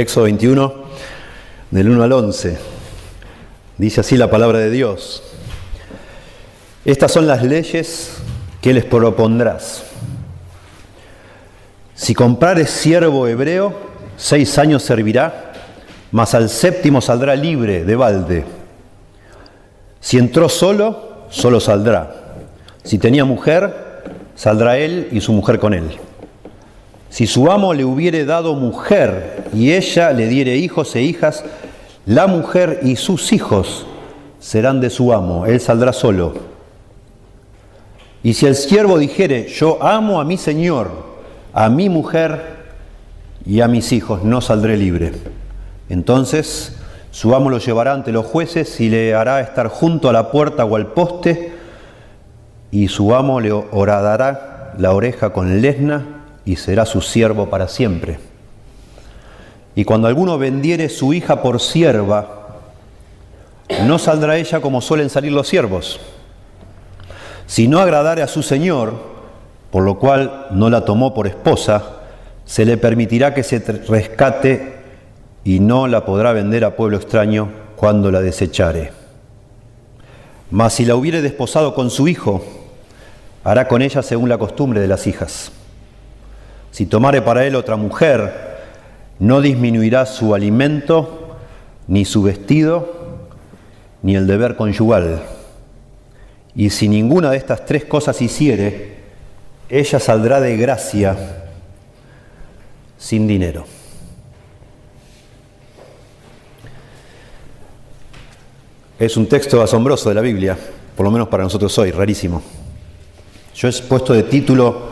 Éxodo 21, del 1 al 11. Dice así la palabra de Dios. Estas son las leyes que les propondrás. Si comprares siervo hebreo, seis años servirá, mas al séptimo saldrá libre de balde. Si entró solo, solo saldrá. Si tenía mujer, saldrá él y su mujer con él. Si su amo le hubiere dado mujer y ella le diere hijos e hijas, la mujer y sus hijos serán de su amo, él saldrá solo. Y si el siervo dijere, yo amo a mi señor, a mi mujer y a mis hijos, no saldré libre. Entonces su amo lo llevará ante los jueces y le hará estar junto a la puerta o al poste, y su amo le horadará la oreja con lesna y será su siervo para siempre. Y cuando alguno vendiere su hija por sierva, no saldrá ella como suelen salir los siervos. Si no agradare a su señor, por lo cual no la tomó por esposa, se le permitirá que se rescate y no la podrá vender a pueblo extraño cuando la desechare. Mas si la hubiere desposado con su hijo, hará con ella según la costumbre de las hijas. Si tomare para él otra mujer, no disminuirá su alimento, ni su vestido, ni el deber conyugal. Y si ninguna de estas tres cosas hiciere, ella saldrá de gracia sin dinero. Es un texto asombroso de la Biblia, por lo menos para nosotros hoy, rarísimo. Yo he puesto de título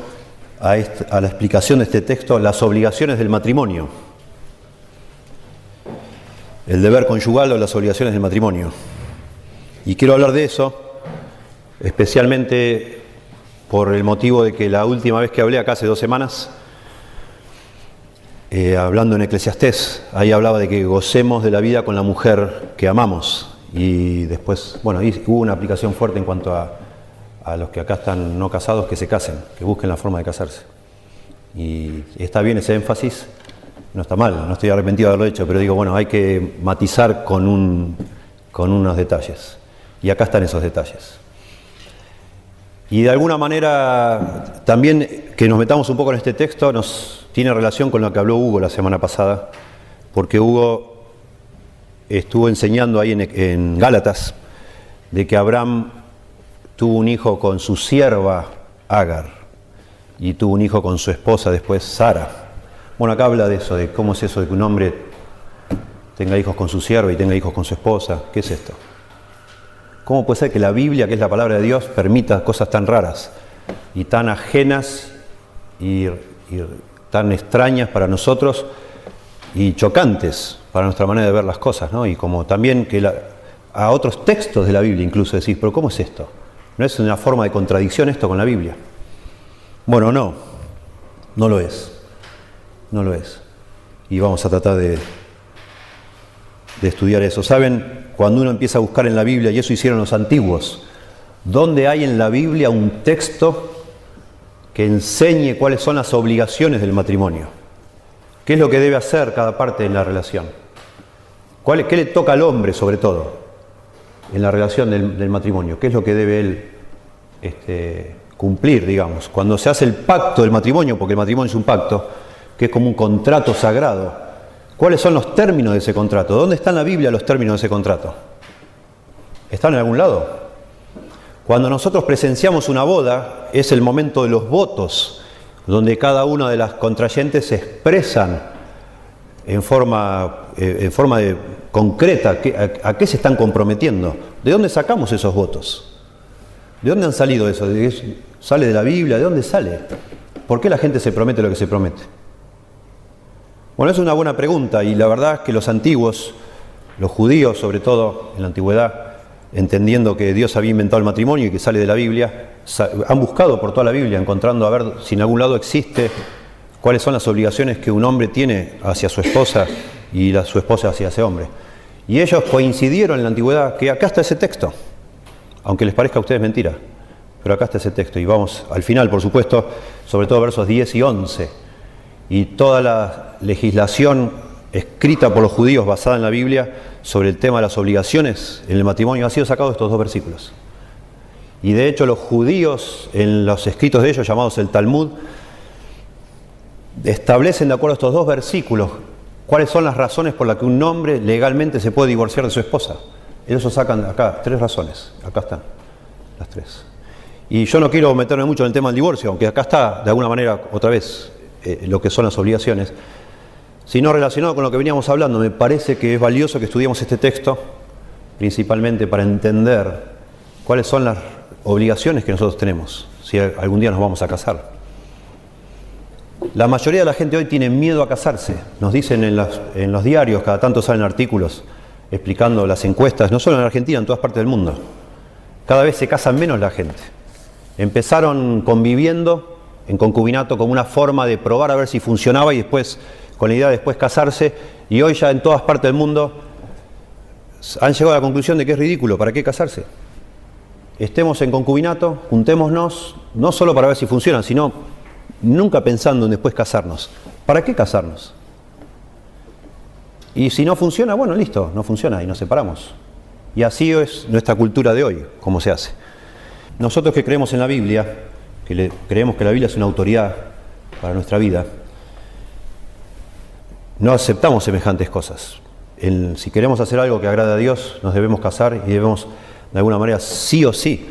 a, la explicación de este texto las obligaciones del matrimonio. El deber conyugal o las obligaciones del matrimonio. Y quiero hablar de eso, especialmente por el motivo de que la última vez que hablé acá hace dos semanas, eh, hablando en Eclesiastés, ahí hablaba de que gocemos de la vida con la mujer que amamos. Y después, bueno, hubo una aplicación fuerte en cuanto a a los que acá están no casados que se casen, que busquen la forma de casarse. Y está bien ese énfasis, no está mal, no estoy arrepentido de haberlo hecho, pero digo, bueno, hay que matizar con, un, con unos detalles. Y acá están esos detalles. Y de alguna manera, también que nos metamos un poco en este texto, nos tiene relación con lo que habló Hugo la semana pasada, porque Hugo estuvo enseñando ahí en, en Gálatas de que Abraham tuvo un hijo con su sierva Agar y tuvo un hijo con su esposa después Sara. Bueno, acá habla de eso, de cómo es eso de que un hombre tenga hijos con su sierva y tenga hijos con su esposa. ¿Qué es esto? ¿Cómo puede ser que la Biblia, que es la palabra de Dios, permita cosas tan raras y tan ajenas y, tan extrañas para nosotros y chocantes para nuestra manera de ver las cosas? ¿no? Y como también que a otros textos de la Biblia incluso decís, pero ¿cómo es esto? ¿No es una forma de contradicción esto con la Biblia? Bueno, no, no lo es. No lo es. Y vamos a tratar de, de estudiar eso. ¿Saben? Cuando uno empieza a buscar en la Biblia, y eso hicieron los antiguos, ¿dónde hay en la Biblia un texto que enseñe cuáles son las obligaciones del matrimonio? ¿Qué es lo que debe hacer cada parte en la relación? ¿Qué le toca al hombre sobre todo? En la relación del, matrimonio, qué es lo que debe él este, cumplir, digamos. Cuando se hace el pacto del matrimonio, porque el matrimonio es un pacto, que es como un contrato sagrado, ¿cuáles son los términos de ese contrato? ¿Dónde están en la Biblia los términos de ese contrato? ¿Están en algún lado? Cuando nosotros presenciamos una boda, es el momento de los votos, donde cada una de las contrayentes se expresan en forma, eh, en forma de concreta, a, qué se están comprometiendo? ¿De dónde sacamos esos votos? ¿De dónde han salido eso? ¿Sale de la Biblia? ¿De dónde sale? ¿Por qué la gente se promete lo que se promete? Bueno, es una buena pregunta y la verdad es que los antiguos, los judíos sobre todo en la antigüedad, entendiendo que Dios había inventado el matrimonio y que sale de la Biblia, han buscado por toda la Biblia, encontrando a ver si en algún lado existe cuáles son las obligaciones que un hombre tiene hacia su esposa y la, su esposa hacia ese hombre. Y ellos coincidieron en la antigüedad que acá está ese texto, aunque les parezca a ustedes mentira, pero acá está ese texto. Y vamos al final, por supuesto, sobre todo versos 10 y 11. Y toda la legislación escrita por los judíos basada en la Biblia sobre el tema de las obligaciones en el matrimonio ha sido sacado de estos dos versículos. Y de hecho los judíos en los escritos de ellos llamados el Talmud establecen de acuerdo a estos dos versículos cuáles son las razones por las que un hombre legalmente se puede divorciar de su esposa. Ellos sacan acá tres razones, acá están las tres. Y yo no quiero meterme mucho en el tema del divorcio, aunque acá está de alguna manera otra vez eh, lo que son las obligaciones, sino relacionado con lo que veníamos hablando. Me parece que es valioso que estudiemos este texto, principalmente para entender cuáles son las obligaciones que nosotros tenemos, si algún día nos vamos a casar. La mayoría de la gente hoy tiene miedo a casarse. Nos dicen en, los diarios, cada tanto salen artículos explicando las encuestas, no solo en Argentina, en todas partes del mundo. Cada vez se casan menos la gente. Empezaron conviviendo en concubinato como una forma de probar a ver si funcionaba y después, con la idea de después casarse, y hoy ya en todas partes del mundo han llegado a la conclusión de que es ridículo, ¿para qué casarse? Estemos en concubinato, juntémonos, no solo para ver si funcionan, sino nunca pensando en después casarnos. ¿Para qué casarnos? Y si no funciona, bueno, listo, no funciona y nos separamos. Y así es nuestra cultura de hoy, como se hace. Nosotros que creemos en la Biblia, que creemos que la Biblia es una autoridad para nuestra vida, no aceptamos semejantes cosas. si queremos hacer algo que agrade a Dios, nos debemos casar y debemos, de alguna manera, sí o sí,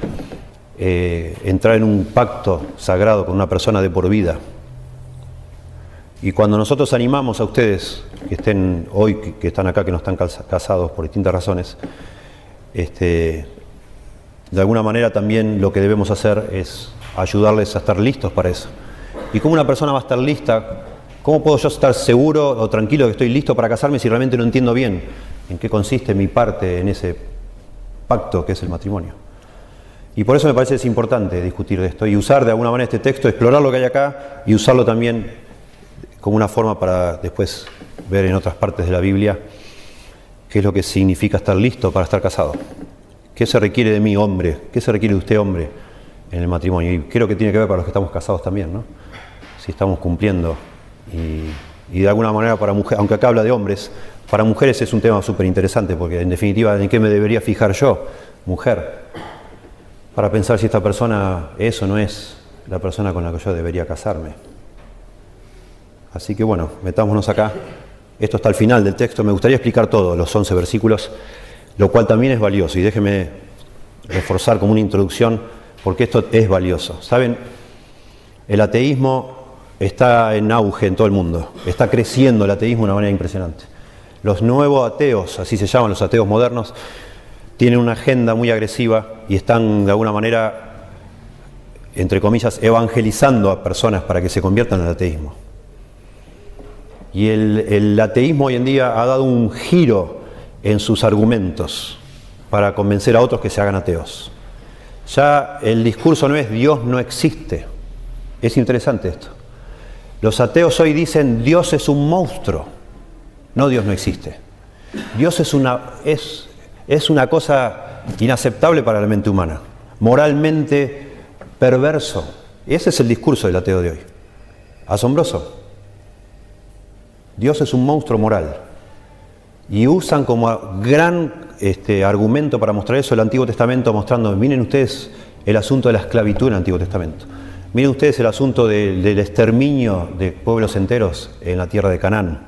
eh, entrar en un pacto sagrado con una persona de por vida. Y cuando nosotros animamos a ustedes que estén hoy, que, están acá, que no están casados por distintas razones, este, de alguna manera también lo que debemos hacer es ayudarles a estar listos para eso. ¿Y cómo una persona va a estar lista? ¿Cómo puedo yo estar seguro o tranquilo que estoy listo para casarme si realmente no entiendo bien en qué consiste mi parte en ese pacto que es el matrimonio? Y por eso me parece es importante discutir de esto y usar de alguna manera este texto, explorar lo que hay acá y usarlo también como una forma para después ver en otras partes de la Biblia qué es lo que significa estar listo para estar casado. ¿Qué se requiere de mí, hombre? ¿Qué se requiere de usted, hombre, en el matrimonio? Y creo que tiene que ver para los que estamos casados también, ¿no? Si estamos cumpliendo. Y, de alguna manera para mujeres, aunque acá habla de hombres, para mujeres es un tema súper interesante, porque en definitiva, ¿en qué me debería fijar yo, mujer? Para pensar si esta persona es o no es la persona con la que yo debería casarme. Así que bueno, metámonos acá. Esto está al final del texto. Me gustaría explicar todo, los 11 versículos lo cual también es valioso. Y déjeme reforzar como una introducción, porque esto es valioso. Saben, el ateísmo está en auge en todo el mundo, está creciendo el ateísmo de una manera impresionante. Los nuevos ateos, así se llaman los ateos modernos, tienen una agenda muy agresiva y están de alguna manera, entre comillas, evangelizando a personas para que se conviertan al ateísmo. Y el, el ateísmo hoy en día ha dado un giro en sus argumentos para convencer a otros que se hagan ateos. Ya el discurso no es Dios no existe. Es interesante esto. Los ateos hoy dicen Dios es un monstruo, no Dios no existe. Dios es una, es, es una cosa inaceptable para la mente humana, moralmente perverso. Ese es el discurso del ateo de hoy. Asombroso. Dios es un monstruo moral y usan como gran este, argumento para mostrar eso el Antiguo Testamento, mostrando, miren ustedes el asunto de la esclavitud en el Antiguo Testamento. Miren ustedes el asunto del exterminio de pueblos enteros en la tierra de Canaán.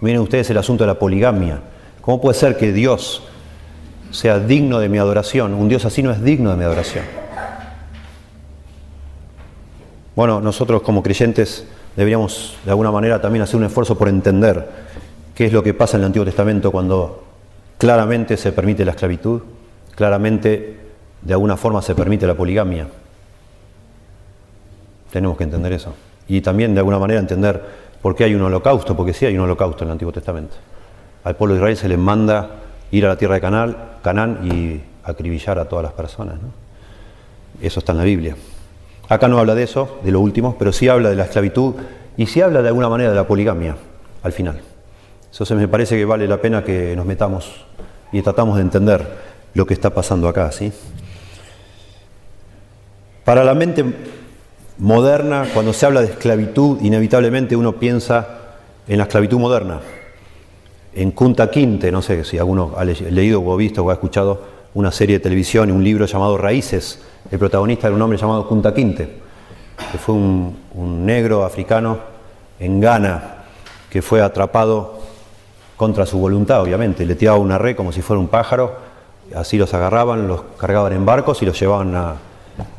Miren ustedes el asunto de la poligamia. ¿Cómo puede ser que Dios sea digno de mi adoración? Un Dios así no es digno de mi adoración. Bueno, nosotros como creyentes deberíamos de alguna manera también hacer un esfuerzo por entender qué es lo que pasa en el Antiguo Testamento cuando claramente se permite la esclavitud, claramente de alguna forma se permite la poligamia. Tenemos que entender eso. Y también de alguna manera entender por qué hay un holocausto, porque sí hay un holocausto en el Antiguo Testamento. Al pueblo de Israel se le manda ir a la tierra de Canaán, y acribillar a todas las personas. Eso está en la Biblia. Acá no habla de eso, de lo último, pero sí habla de la esclavitud y sí habla de alguna manera de la poligamia al final. Entonces me parece que vale la pena que nos metamos y tratamos de entender lo que está pasando acá. ¿sí? Para la mente moderna, cuando se habla de esclavitud, inevitablemente uno piensa en la esclavitud moderna. En Kunta Quinte, no sé si alguno ha leído o visto o ha escuchado una serie de televisión y un libro llamado Raíces. El protagonista era un hombre llamado Kunta Quinte, que fue un, negro africano en Ghana que fue atrapado contra su voluntad, obviamente. Le tiraban una red como si fuera un pájaro, así los agarraban, los cargaban en barcos y los llevaban a,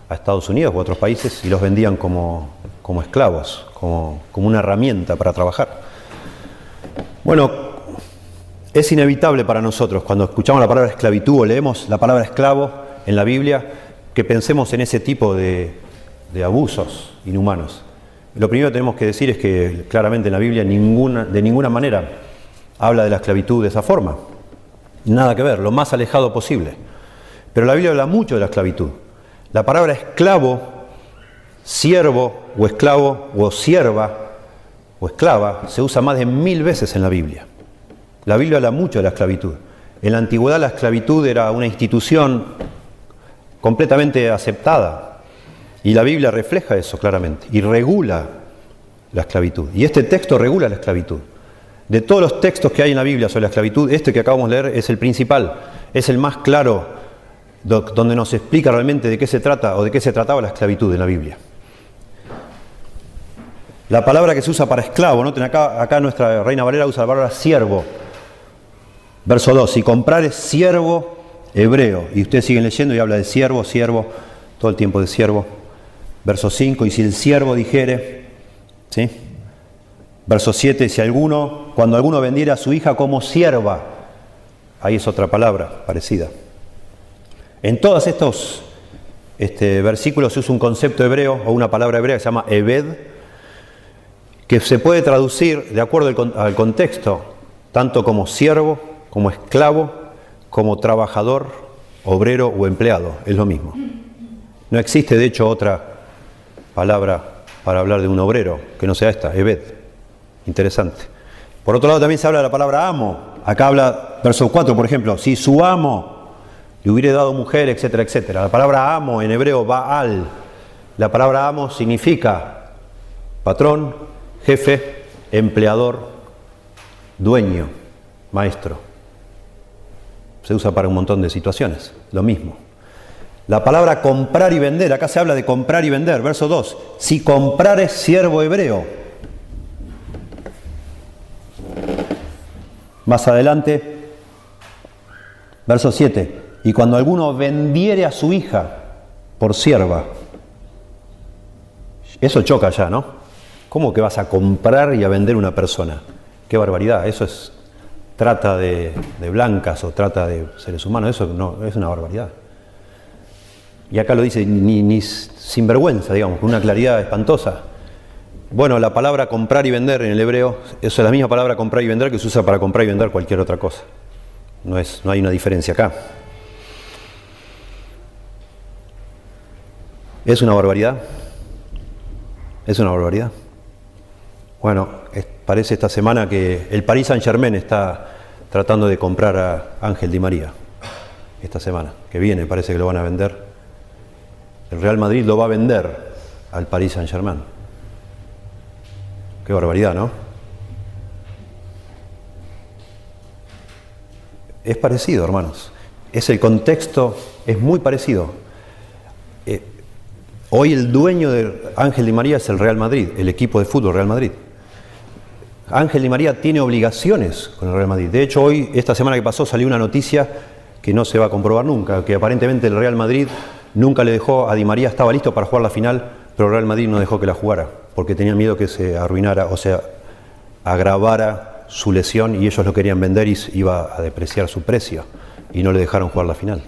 Estados Unidos a otros países y los vendían como, como esclavos, como, como una herramienta para trabajar. Bueno, es inevitable para nosotros cuando escuchamos la palabra esclavitud o leemos la palabra esclavo en la Biblia que pensemos en ese tipo de, abusos inhumanos. Lo primero que tenemos que decir es que claramente en la Biblia de ninguna manera habla de la esclavitud de esa forma. Nada que ver, lo más alejado posible. Pero la Biblia habla mucho de la esclavitud. La palabra esclavo, siervo o esclavo o sierva o esclava se usa más de mil veces en la Biblia. La Biblia habla mucho de la esclavitud. En la antigüedad la esclavitud era una institución completamente aceptada y la Biblia refleja eso claramente y regula la esclavitud. Y este texto regula la esclavitud. De todos los textos que hay en la Biblia sobre la esclavitud, este que acabamos de leer es el principal, es el más claro, donde nos explica realmente de qué se trata o de qué se trataba la esclavitud en la Biblia. La palabra que se usa para esclavo, noten acá, acá nuestra Reina Valera usa la palabra siervo. Verso 2, si comprar es siervo hebreo, y ustedes siguen leyendo y habla de siervo, siervo, todo el tiempo de siervo. Verso 5, y si el siervo dijere, ¿sí? Verso 7, si alguno, cuando alguno vendiera a su hija como sierva, ahí es otra palabra parecida. En todos estos este, versículos se usa un concepto hebreo o una palabra hebrea que se llama Ebed, que se puede traducir de acuerdo al contexto, tanto como siervo, como esclavo, como trabajador, obrero o empleado, es lo mismo. No existe de hecho otra palabra para hablar de un obrero que no sea esta, Ebed. Interesante. Por otro lado también se habla de la palabra amo. Acá habla, verso 4, por ejemplo, si su amo le hubiera dado mujer, etcétera, etcétera. La palabra amo en hebreo, Baal. La palabra amo significa patrón, jefe, empleador, dueño, maestro. Se usa para un montón de situaciones, lo mismo. La palabra comprar y vender, acá se habla de comprar y vender, verso 2. Si comprar es siervo hebreo, Más adelante, verso 7, y cuando alguno vendiere a su hija por sierva, eso choca ya, ¿no? ¿Cómo que vas a comprar y a vender una persona? Qué barbaridad, eso es trata de, blancas o trata de seres humanos, eso no, es una barbaridad. Y acá lo dice ni, ni sin vergüenza, digamos, con una claridad espantosa. Bueno, la palabra comprar y vender en el hebreo es la misma palabra comprar y vender que se usa para comprar y vender cualquier otra cosa. No, es, no hay una diferencia acá. ¿Es una barbaridad? ¿Es una barbaridad? Bueno, parece esta semana que el Paris Saint Germain está tratando de comprar a Ángel Di María. Esta semana, que viene, parece que lo van a vender. El Real Madrid lo va a vender al Paris Saint Germain. Qué barbaridad, ¿no? Es parecido, hermanos. Es el contexto, es muy parecido. Eh, hoy el dueño de Ángel Di María es el Real Madrid, el equipo de fútbol Real Madrid. Ángel Di María tiene obligaciones con el Real Madrid. De hecho, hoy, esta semana que pasó, salió una noticia que no se va a comprobar nunca, que aparentemente el Real Madrid nunca le dejó a Di María, estaba listo para jugar la final, pero el Real Madrid no dejó que la jugara porque tenía miedo que se arruinara, o sea, agravara su lesión y ellos lo querían vender y iba a depreciar su precio y no le dejaron jugar la final.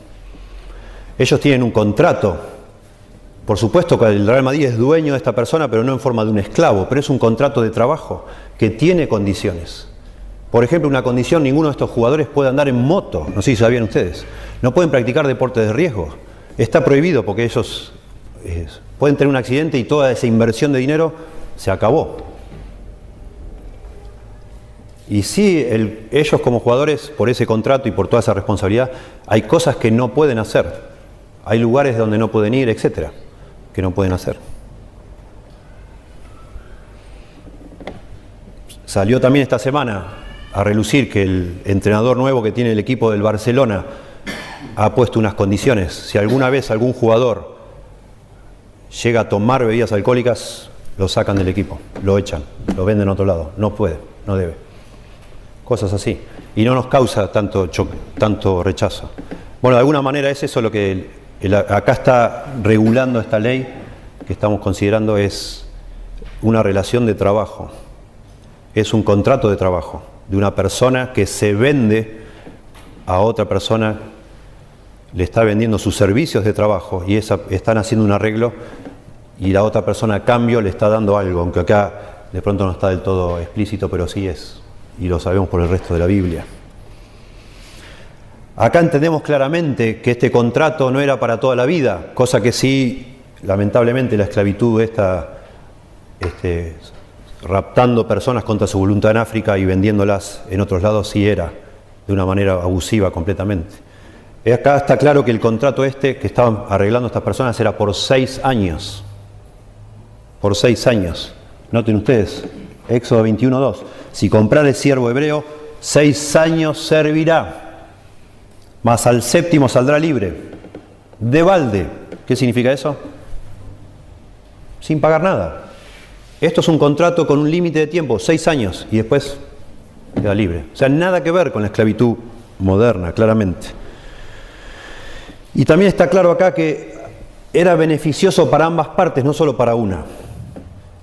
Ellos tienen un contrato. Por supuesto que el Real Madrid es dueño de esta persona, pero no en forma de un esclavo, pero es un contrato de trabajo que tiene condiciones. Por ejemplo, una condición, ninguno de estos jugadores puede andar en moto, no sé si sabían ustedes. No pueden practicar deportes de riesgo. Está prohibido porque ellos pueden tener un accidente y toda esa inversión de dinero se acabó. Y sí, ellos como jugadores, por ese contrato y por toda esa responsabilidad, hay cosas que no pueden hacer. Hay lugares donde no pueden ir, etcétera, que no pueden hacer. Salió también esta semana a relucir que el entrenador nuevo que tiene el equipo del Barcelona ha puesto unas condiciones. Si alguna vez algún jugador llega a tomar bebidas alcohólicas, lo sacan del equipo, lo echan, lo venden a otro lado. No puede, no debe. Cosas así. Y no nos causa tanto, choque, tanto rechazo. Bueno, de alguna manera es eso lo que acá está regulando esta ley que estamos considerando es una relación de trabajo. Es un contrato de trabajo de una persona que se vende a otra persona, le está vendiendo sus servicios de trabajo y están haciendo un arreglo y la otra persona a cambio le está dando algo, aunque acá de pronto no está del todo explícito, pero sí es, y lo sabemos por el resto de la Biblia. Acá entendemos claramente que este contrato no era para toda la vida, cosa que sí, lamentablemente, la esclavitud está este, raptando personas contra su voluntad en África y vendiéndolas en otros lados, sí era de una manera abusiva completamente. Acá está claro que el contrato este que estaban arreglando estas personas era por seis años. Por seis años. Noten ustedes, Éxodo 21.2. Si el siervo hebreo, seis años servirá, mas al séptimo saldrá libre. De balde. ¿Qué significa eso? Sin pagar nada. Esto es un contrato con un límite de tiempo, seis años, y después queda libre. O sea, nada que ver con la esclavitud moderna, claramente. Y también está claro acá que era beneficioso para ambas partes, no solo para una.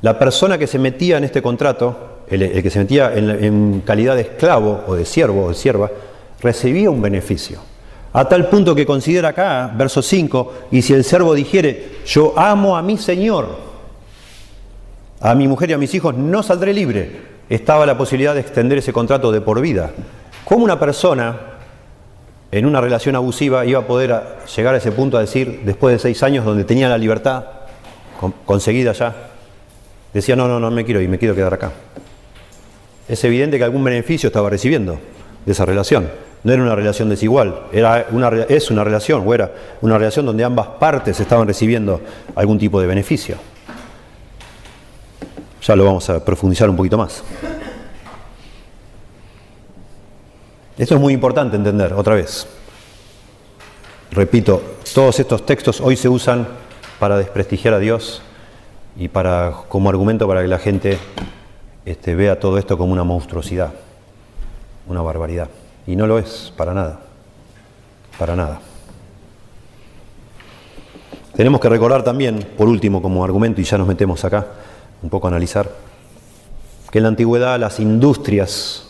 La persona que se metía en este contrato, el, que se metía en, en, calidad de esclavo o de siervo o de sierva, recibía un beneficio. A tal punto que considera acá, verso 5, y si el siervo dijere, yo amo a mi Señor, a mi mujer y a mis hijos no saldré libre. Estaba la posibilidad de extender ese contrato de por vida. ¿Cómo una persona en una relación abusiva iba a poder llegar a ese punto a decir, después de seis años donde tenía la libertad conseguida ya, decía, no, no, no me quiero ir, me quiero quedar acá? Es evidente que algún beneficio estaba recibiendo de esa relación. No era una relación desigual, era una, es una relación, o era una relación donde ambas partes estaban recibiendo algún tipo de beneficio. Ya lo vamos a profundizar un poquito más. Esto es muy importante entender, otra vez. Repito, todos estos textos hoy se usan para desprestigiar a Dios y para, como argumento para que la gente este, vea todo esto como una monstruosidad, una barbaridad. Y no lo es, para nada. Para nada. Tenemos que recordar también, por último, como argumento, y ya nos metemos acá, un poco analizar, que en la antigüedad las industrias,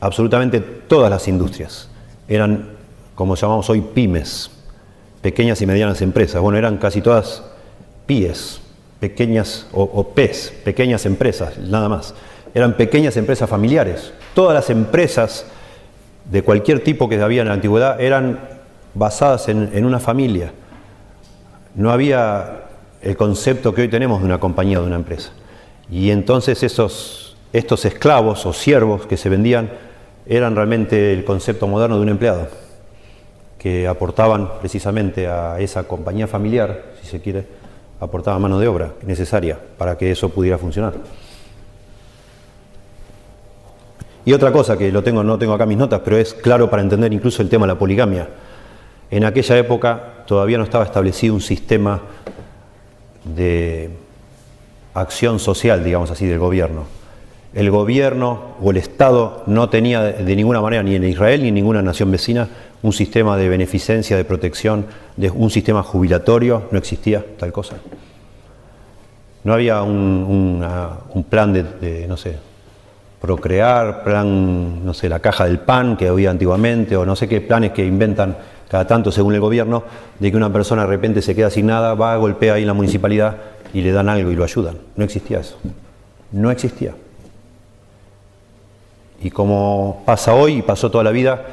absolutamente todas las industrias, eran como llamamos hoy pymes, pequeñas y medianas empresas. Bueno, eran casi todas PIES, pequeñas o, o PES, pequeñas empresas, nada más. Eran pequeñas empresas familiares. Todas las empresas de cualquier tipo que había en la antigüedad eran basadas en, una familia. No había el concepto que hoy tenemos de una compañía de una empresa. Y entonces esos, estos esclavos o siervos que se vendían eran realmente el concepto moderno de un empleado, que aportaban precisamente a esa compañía familiar, si se quiere, aportaban mano de obra necesaria para que eso pudiera funcionar. Y otra cosa que lo tengo, no tengo acá mis notas, pero es claro para entender incluso el tema de la poligamia. En aquella época todavía no estaba establecido un sistema de acción social, digamos así, del gobierno. El gobierno o el Estado no tenía de ninguna manera, ni en Israel ni en ninguna nación vecina, un sistema de beneficencia, de protección, de un sistema jubilatorio, no existía tal cosa. No había un, plan de, no sé, procrear, plan, no sé, la caja del pan que había antiguamente, o no sé qué planes que inventan cada tanto según el gobierno, de que una persona de repente se queda sin nada, va, golpea ahí en la municipalidad y le dan algo y lo ayudan. No existía eso. No existía. Y como pasa hoy y pasó toda la vida,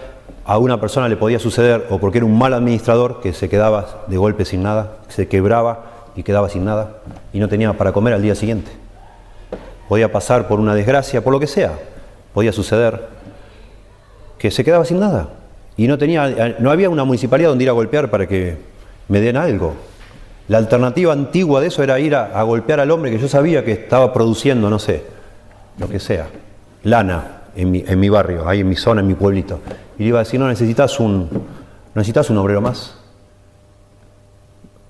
a una persona le podía suceder o porque era un mal administrador que se quedaba de golpe sin nada, se quebraba y quedaba sin nada y no tenía para comer al día siguiente. Podía pasar por una desgracia, por lo que sea. Podía suceder que se quedaba sin nada y no, tenía, no había una municipalidad donde ir a golpear para que me den algo. La alternativa antigua de eso era ir a, golpear al hombre que yo sabía que estaba produciendo, no sé, lo que sea, lana, en mi, en mi barrio, ahí en mi zona, en mi pueblito. Y le iba a decir, no, necesitas un, necesitas un obrero más.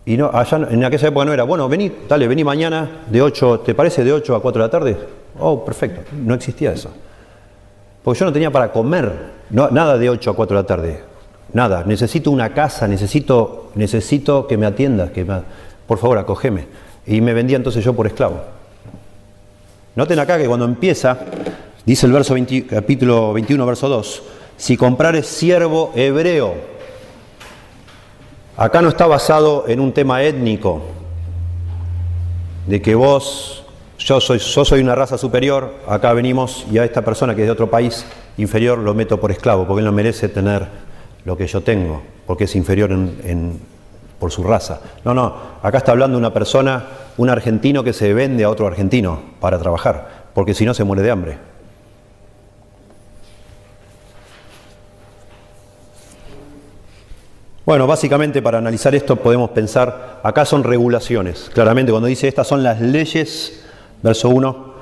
Y no, allá en aquella época no era, bueno, vení, dale, vení mañana de 8, ¿te parece de 8 a 4 de la tarde? Oh, perfecto, no existía eso. Porque yo no tenía para comer, no, nada de 8 a 4 de la tarde, nada. Necesito una casa, necesito, necesito que me atiendas, que por favor, acogeme. Y me vendía entonces yo por esclavo. Noten acá que cuando empieza, dice el verso capítulo 21, verso 2, si comprares siervo hebreo, Acá no está basado en un tema étnico, de que vos, yo soy, yo soy una raza superior, acá venimos y a esta persona que es de otro país inferior lo meto por esclavo, porque él no merece tener lo que yo tengo, porque es inferior por su raza. No, no, acá está hablando una persona, un argentino que se vende a otro argentino para trabajar, porque si no se muere de hambre. Bueno, básicamente para analizar esto podemos pensar, acá son regulaciones. Claramente cuando dice estas son las leyes, verso 1,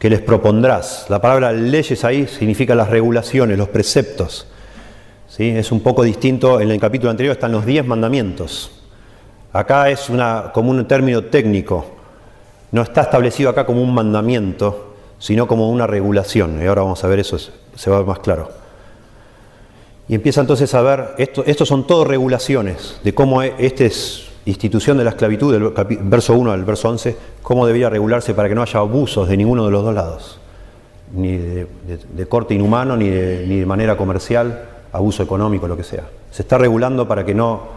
que les propondrás. La palabra leyes ahí significa las regulaciones, los preceptos. ¿Sí? Es un poco distinto, en el capítulo anterior están los diez mandamientos. Acá es una, como un término técnico. No está establecido acá como un mandamiento, sino como una regulación. Y ahora vamos a ver eso, se va más claro. Y empieza entonces a ver, esto, estos son todos regulaciones de cómo e, esta es institución de la esclavitud, del verso 1 al verso 11, cómo debía regularse para que no haya abusos de ninguno de los dos lados, ni de, corte inhumano, ni de, ni de manera comercial, abuso económico, lo que sea. Se está regulando para que no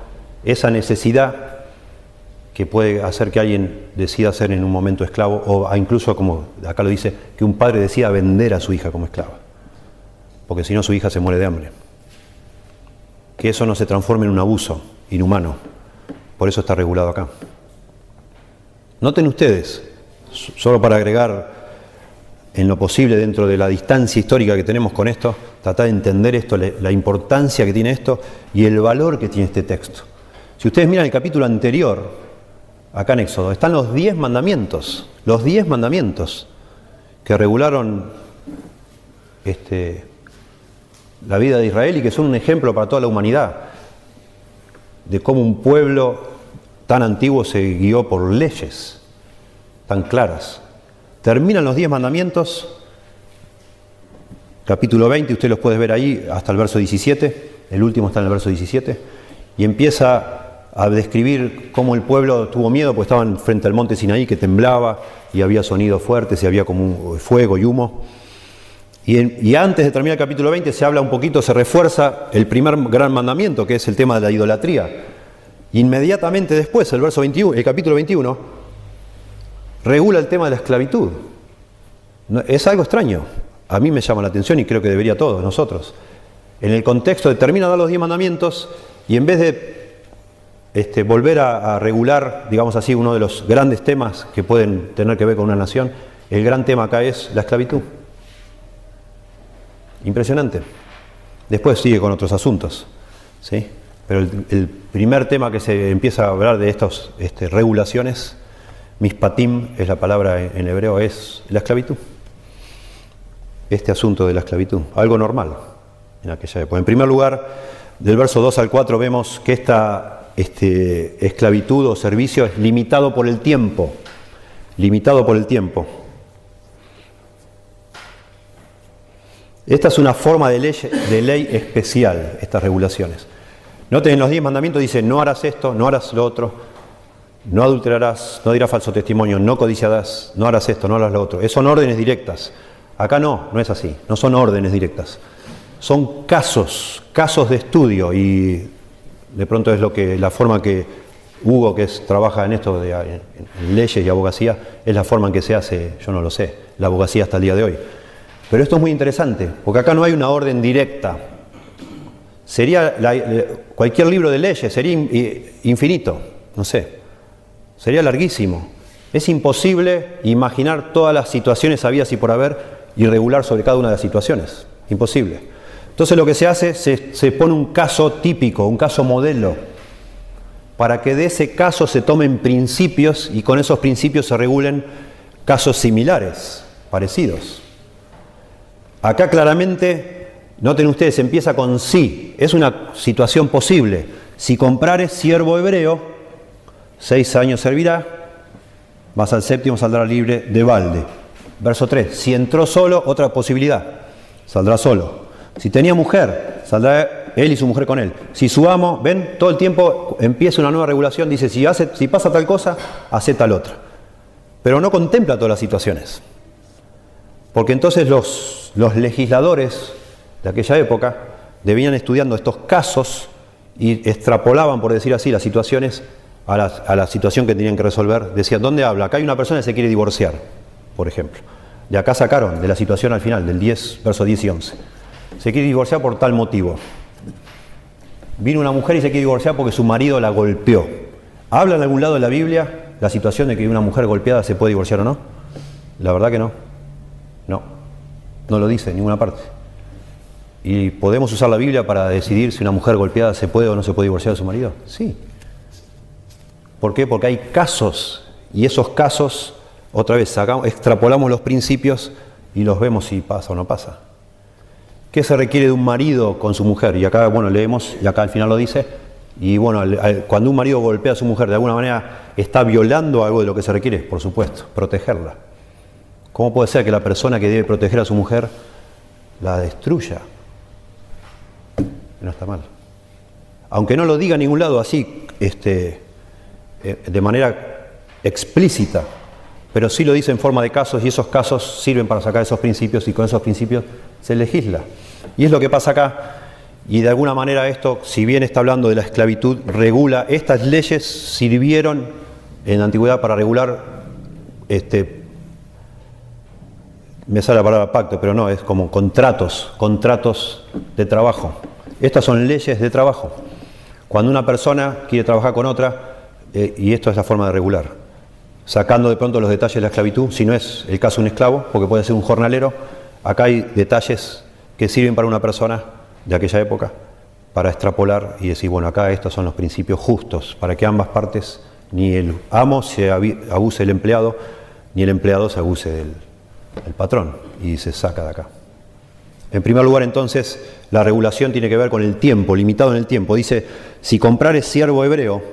esa necesidad que puede hacer que alguien decida ser en un momento esclavo, o incluso, como acá lo dice, que un padre decida vender a su hija como esclava, porque si no su hija se muere de hambre que eso no se transforme en un abuso inhumano. Por eso está regulado acá. Noten ustedes, solo para agregar en lo posible dentro de la distancia histórica que tenemos con esto, tratar de entender esto, la importancia que tiene esto y el valor que tiene este texto. Si ustedes miran el capítulo anterior, acá en Éxodo, están los diez mandamientos, los diez mandamientos que regularon este, la vida de Israel y que son un ejemplo para toda la humanidad de cómo un pueblo tan antiguo se guió por leyes tan claras. Terminan los diez mandamientos, capítulo 20, usted los puede ver ahí hasta el verso 17, el último está en el verso 17, y empieza a describir cómo el pueblo tuvo miedo, porque estaban frente al monte Sinaí que temblaba y había sonidos fuertes y había como fuego y humo. Y, antes de terminar el capítulo 20 se habla un poquito, se refuerza el primer gran mandamiento, que es el tema de la idolatría. Inmediatamente después, el, verso 21, el capítulo 21, regula el tema de la esclavitud. Es algo extraño. A mí me llama la atención y creo que debería a todos nosotros. En el contexto de termina dar los diez mandamientos y en vez de este, volver a regular, digamos así, uno de los grandes temas que pueden tener que ver con una nación, el gran tema acá es la esclavitud. Impresionante. Después sigue con otros asuntos. ¿sí? Pero el, primer tema que se empieza a hablar de estas este, regulaciones, mispatim es la palabra en, hebreo, es la esclavitud. Este asunto de la esclavitud, algo normal en aquella época. En primer lugar, del verso 2 al 4 vemos que esta este, esclavitud o servicio es limitado por el tiempo, limitado por el tiempo. Esta es una forma de ley, de ley especial, estas regulaciones. Noten en los diez mandamientos dice, no harás esto, no harás lo otro, no adulterarás, no dirás falso testimonio, no codiciarás, no harás esto, no harás lo otro. son órdenes directas. Acá no, no es así, no son órdenes directas. Son casos, casos de estudio y de pronto es lo que la forma que Hugo, que trabaja en esto de en leyes y abogacía, es la forma en que se hace, yo no lo sé, la abogacía hasta el día de hoy. Pero esto es muy interesante, porque acá no hay una orden directa. Sería cualquier libro de leyes, sería infinito, no sé, sería larguísimo. Es imposible imaginar todas las situaciones habidas y por haber y regular sobre cada una de las situaciones. Imposible. Entonces lo que se hace, se, se pone un caso típico, un caso modelo, para que de ese caso se tomen principios y con esos principios se regulen casos similares, parecidos. Acá claramente, noten ustedes, empieza con sí. Es una situación posible. Si comprares siervo hebreo, seis años servirá, más al séptimo saldrá libre de balde. Verso 3. Si entró solo, otra posibilidad. Saldrá solo. Si tenía mujer, saldrá él y su mujer con él. Si su amo, ven, todo el tiempo empieza una nueva regulación, dice, si, hace, si pasa tal cosa, hace tal otra. Pero no contempla todas las situaciones. Porque entonces los, legisladores de aquella época debían estudiando estos casos y extrapolaban, por decir así, las situaciones a la, situación que tenían que resolver. Decían, ¿dónde habla? Acá hay una persona que se quiere divorciar, por ejemplo. De acá sacaron de la situación al final, del 10, verso 10 y 11. Se quiere divorciar por tal motivo. Vino una mujer y se quiere divorciar porque su marido la golpeó. ¿Habla en algún lado de la Biblia la situación de que una mujer golpeada se puede divorciar o no? La verdad que. No. No lo dice en ninguna parte. ¿Y podemos usar la Biblia para decidir si una mujer golpeada se puede o no se puede divorciar de su marido? Sí. ¿Por qué? Porque hay casos y esos casos, otra vez, sacamos, extrapolamos los principios y los vemos si pasa o no pasa. ¿Qué se requiere de un marido con su mujer? Y acá, bueno, leemos, y acá al final lo dice, y bueno, cuando un marido golpea a su mujer, de alguna manera está violando algo de lo que se requiere, por supuesto, protegerla. ¿Cómo puede ser que la persona que debe proteger a su mujer la destruya? No está mal. Aunque no lo diga en ningún lado así, este, eh, de manera explícita, pero sí lo dice en forma de casos y esos casos sirven para sacar esos principios y con esos principios se legisla. Y es lo que pasa acá. Y de alguna manera esto, si bien está hablando de la esclavitud, regula, estas leyes sirvieron en la antigüedad para regular, este, me sale la palabra pacto, pero no, es como contratos, contratos de trabajo. Estas son leyes de trabajo. Cuando una persona quiere trabajar con otra, eh, y esto es la forma de regular, sacando de pronto los detalles de la esclavitud, si no es el caso de un esclavo, porque puede ser un jornalero, acá hay detalles que sirven para una persona de aquella época para extrapolar y decir, bueno, acá estos son los principios justos, para que ambas partes, ni el amo se abuse del empleado, ni el empleado se abuse del patrón, y se saca de acá. En primer lugar, entonces, la regulación tiene que ver con el tiempo, limitado en el tiempo. Dice, si comprares siervo hebreo,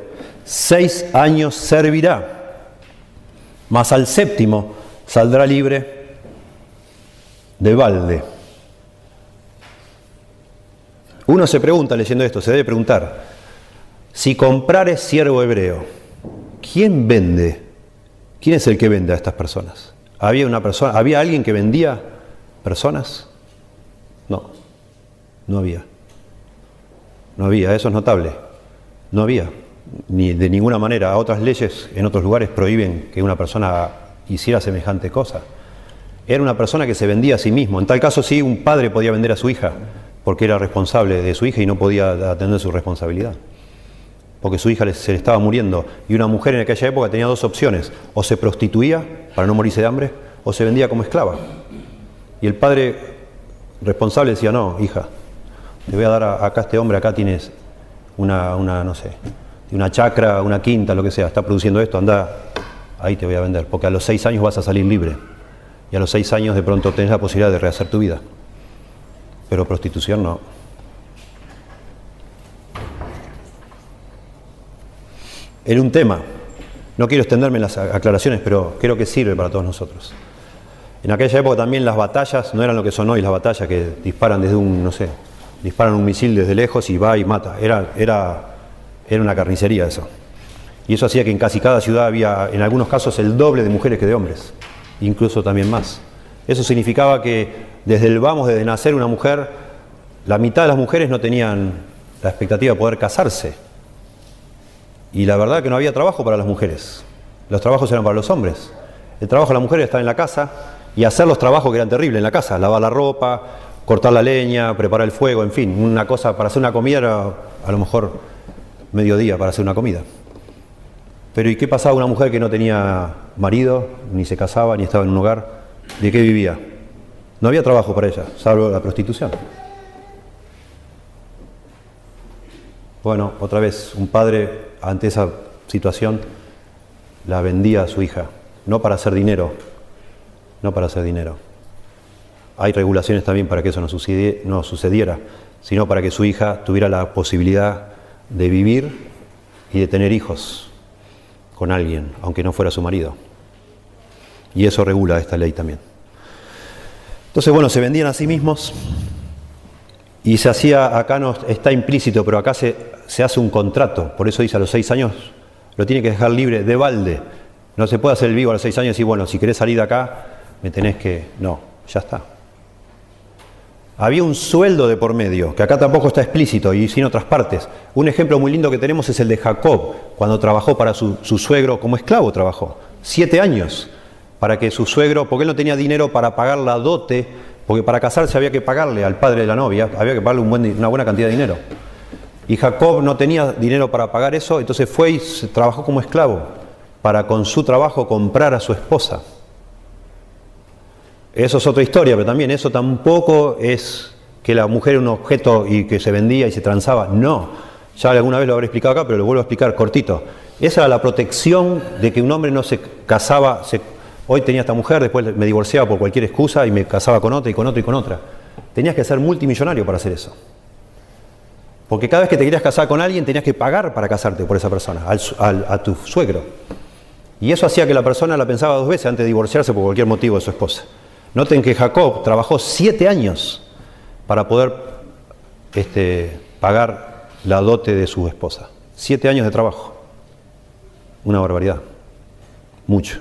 seis años servirá, mas al séptimo saldrá libre de balde. Uno se pregunta leyendo esto, se debe preguntar, si comprares siervo hebreo, ¿quién vende? ¿Quién es el que vende a estas personas? ¿Había una persona, había alguien que vendía personas? No, no había. No había, eso es notable. No había, ni de ninguna manera. Otras leyes en otros lugares prohíben que una persona hiciera semejante cosa. Era una persona que se vendía a sí mismo. En tal caso sí, un padre podía vender a su hija porque era responsable de su hija y no podía atender su responsabilidad. Porque su hija se le estaba muriendo. Y una mujer en aquella época tenía dos opciones. O se prostituía para no morirse de hambre, o se vendía como esclava. Y el padre responsable decía, no, hija, te voy a dar a, acá a este hombre, acá tienes una, una, no sé, una chacra, una quinta, lo que sea, está produciendo esto, anda, ahí te voy a vender. Porque a los seis años vas a salir libre. Y a los seis años de pronto tenés la posibilidad de rehacer tu vida pero prostitución no. Era un tema. No quiero extenderme en las aclaraciones, pero creo que sirve para todos nosotros. En aquella época también las batallas no eran lo que son hoy las batallas que disparan desde un, no sé, disparan un misil desde lejos y va y mata. Era, era, era una carnicería eso. Y eso hacía que en casi cada ciudad había, en algunos casos, el doble de mujeres que de hombres, incluso también más. Eso significaba que desde el vamos, desde nacer una mujer, la mitad de las mujeres no tenían la expectativa de poder casarse. Y la verdad que no había trabajo para las mujeres. Los trabajos eran para los hombres. El trabajo de la mujer estar en la casa y hacer los trabajos que eran terribles en la casa, lavar la ropa, cortar la leña, preparar el fuego, en fin, una cosa para hacer una comida era a lo mejor mediodía para hacer una comida. Pero ¿y qué pasaba una mujer que no tenía marido, ni se casaba, ni estaba en un hogar? ¿De qué vivía? No había trabajo para ella, salvo la prostitución. Bueno, otra vez, un padre ante esa situación la vendía a su hija, no para hacer dinero, no para hacer dinero. hay regulaciones también para que eso no, sucediera, sino para que su hija tuviera la posibilidad de vivir y de tener hijos con alguien, aunque no fuera su marido. Y eso regula esta ley también. Entonces, bueno, se vendían a sí mismos y se hacía, acá no está implícito, pero acá se, se hace un contrato, por eso dice a los seis años lo tiene que dejar libre de balde. No se puede hacer el vivo a los seis años y decir, bueno, si querés salir de acá, me tenés que... No, ya está. Había un sueldo de por medio, que acá tampoco está explícito y sin otras partes. Un ejemplo muy lindo que tenemos es el de Jacob, cuando trabajó para su, suegro, como esclavo trabajó, siete años, para que su suegro, porque él no tenía dinero para pagar la dote, porque para casarse había que pagarle al padre de la novia, había que pagarle una buena cantidad de dinero. Y Jacob no tenía dinero para pagar eso, entonces fue y trabajó como esclavo para con su trabajo comprar a su esposa. Eso es otra historia, pero también eso tampoco es que la mujer era un objeto y que se vendía y se transaba. No, ya alguna vez lo habré explicado acá, pero lo vuelvo a explicar cortito. Esa era la protección de que un hombre no se casaba, hoy tenía esta mujer, después me divorciaba por cualquier excusa y me casaba con otra y con otra y con otra. Tenías que ser multimillonario para hacer eso. Porque cada vez que te querías casar con alguien tenías que pagar para casarte por esa persona, a tu suegro. Y eso hacía que la persona la pensaba dos veces antes de divorciarse por cualquier motivo de su esposa. Noten que Jacob trabajó siete años para poder este, pagar la dote de su esposa. Siete años de trabajo. Una barbaridad. Mucho.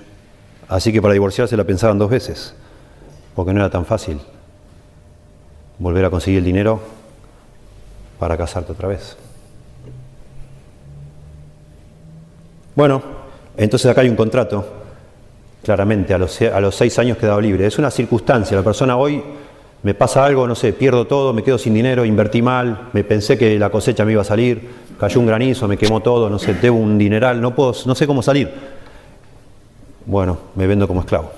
Así que para divorciarse la pensaban dos veces, porque no era tan fácil volver a conseguir el dinero para casarte otra vez. Bueno, entonces acá hay un contrato, claramente, a los, a los seis años quedado libre. Es una circunstancia, la persona hoy me pasa algo, no sé, pierdo todo, me quedo sin dinero, invertí mal, me pensé que la cosecha me iba a salir, cayó un granizo, me quemó todo, no sé, debo un dineral, no, puedo, no sé cómo salir. Bueno, me vendo como esclavo.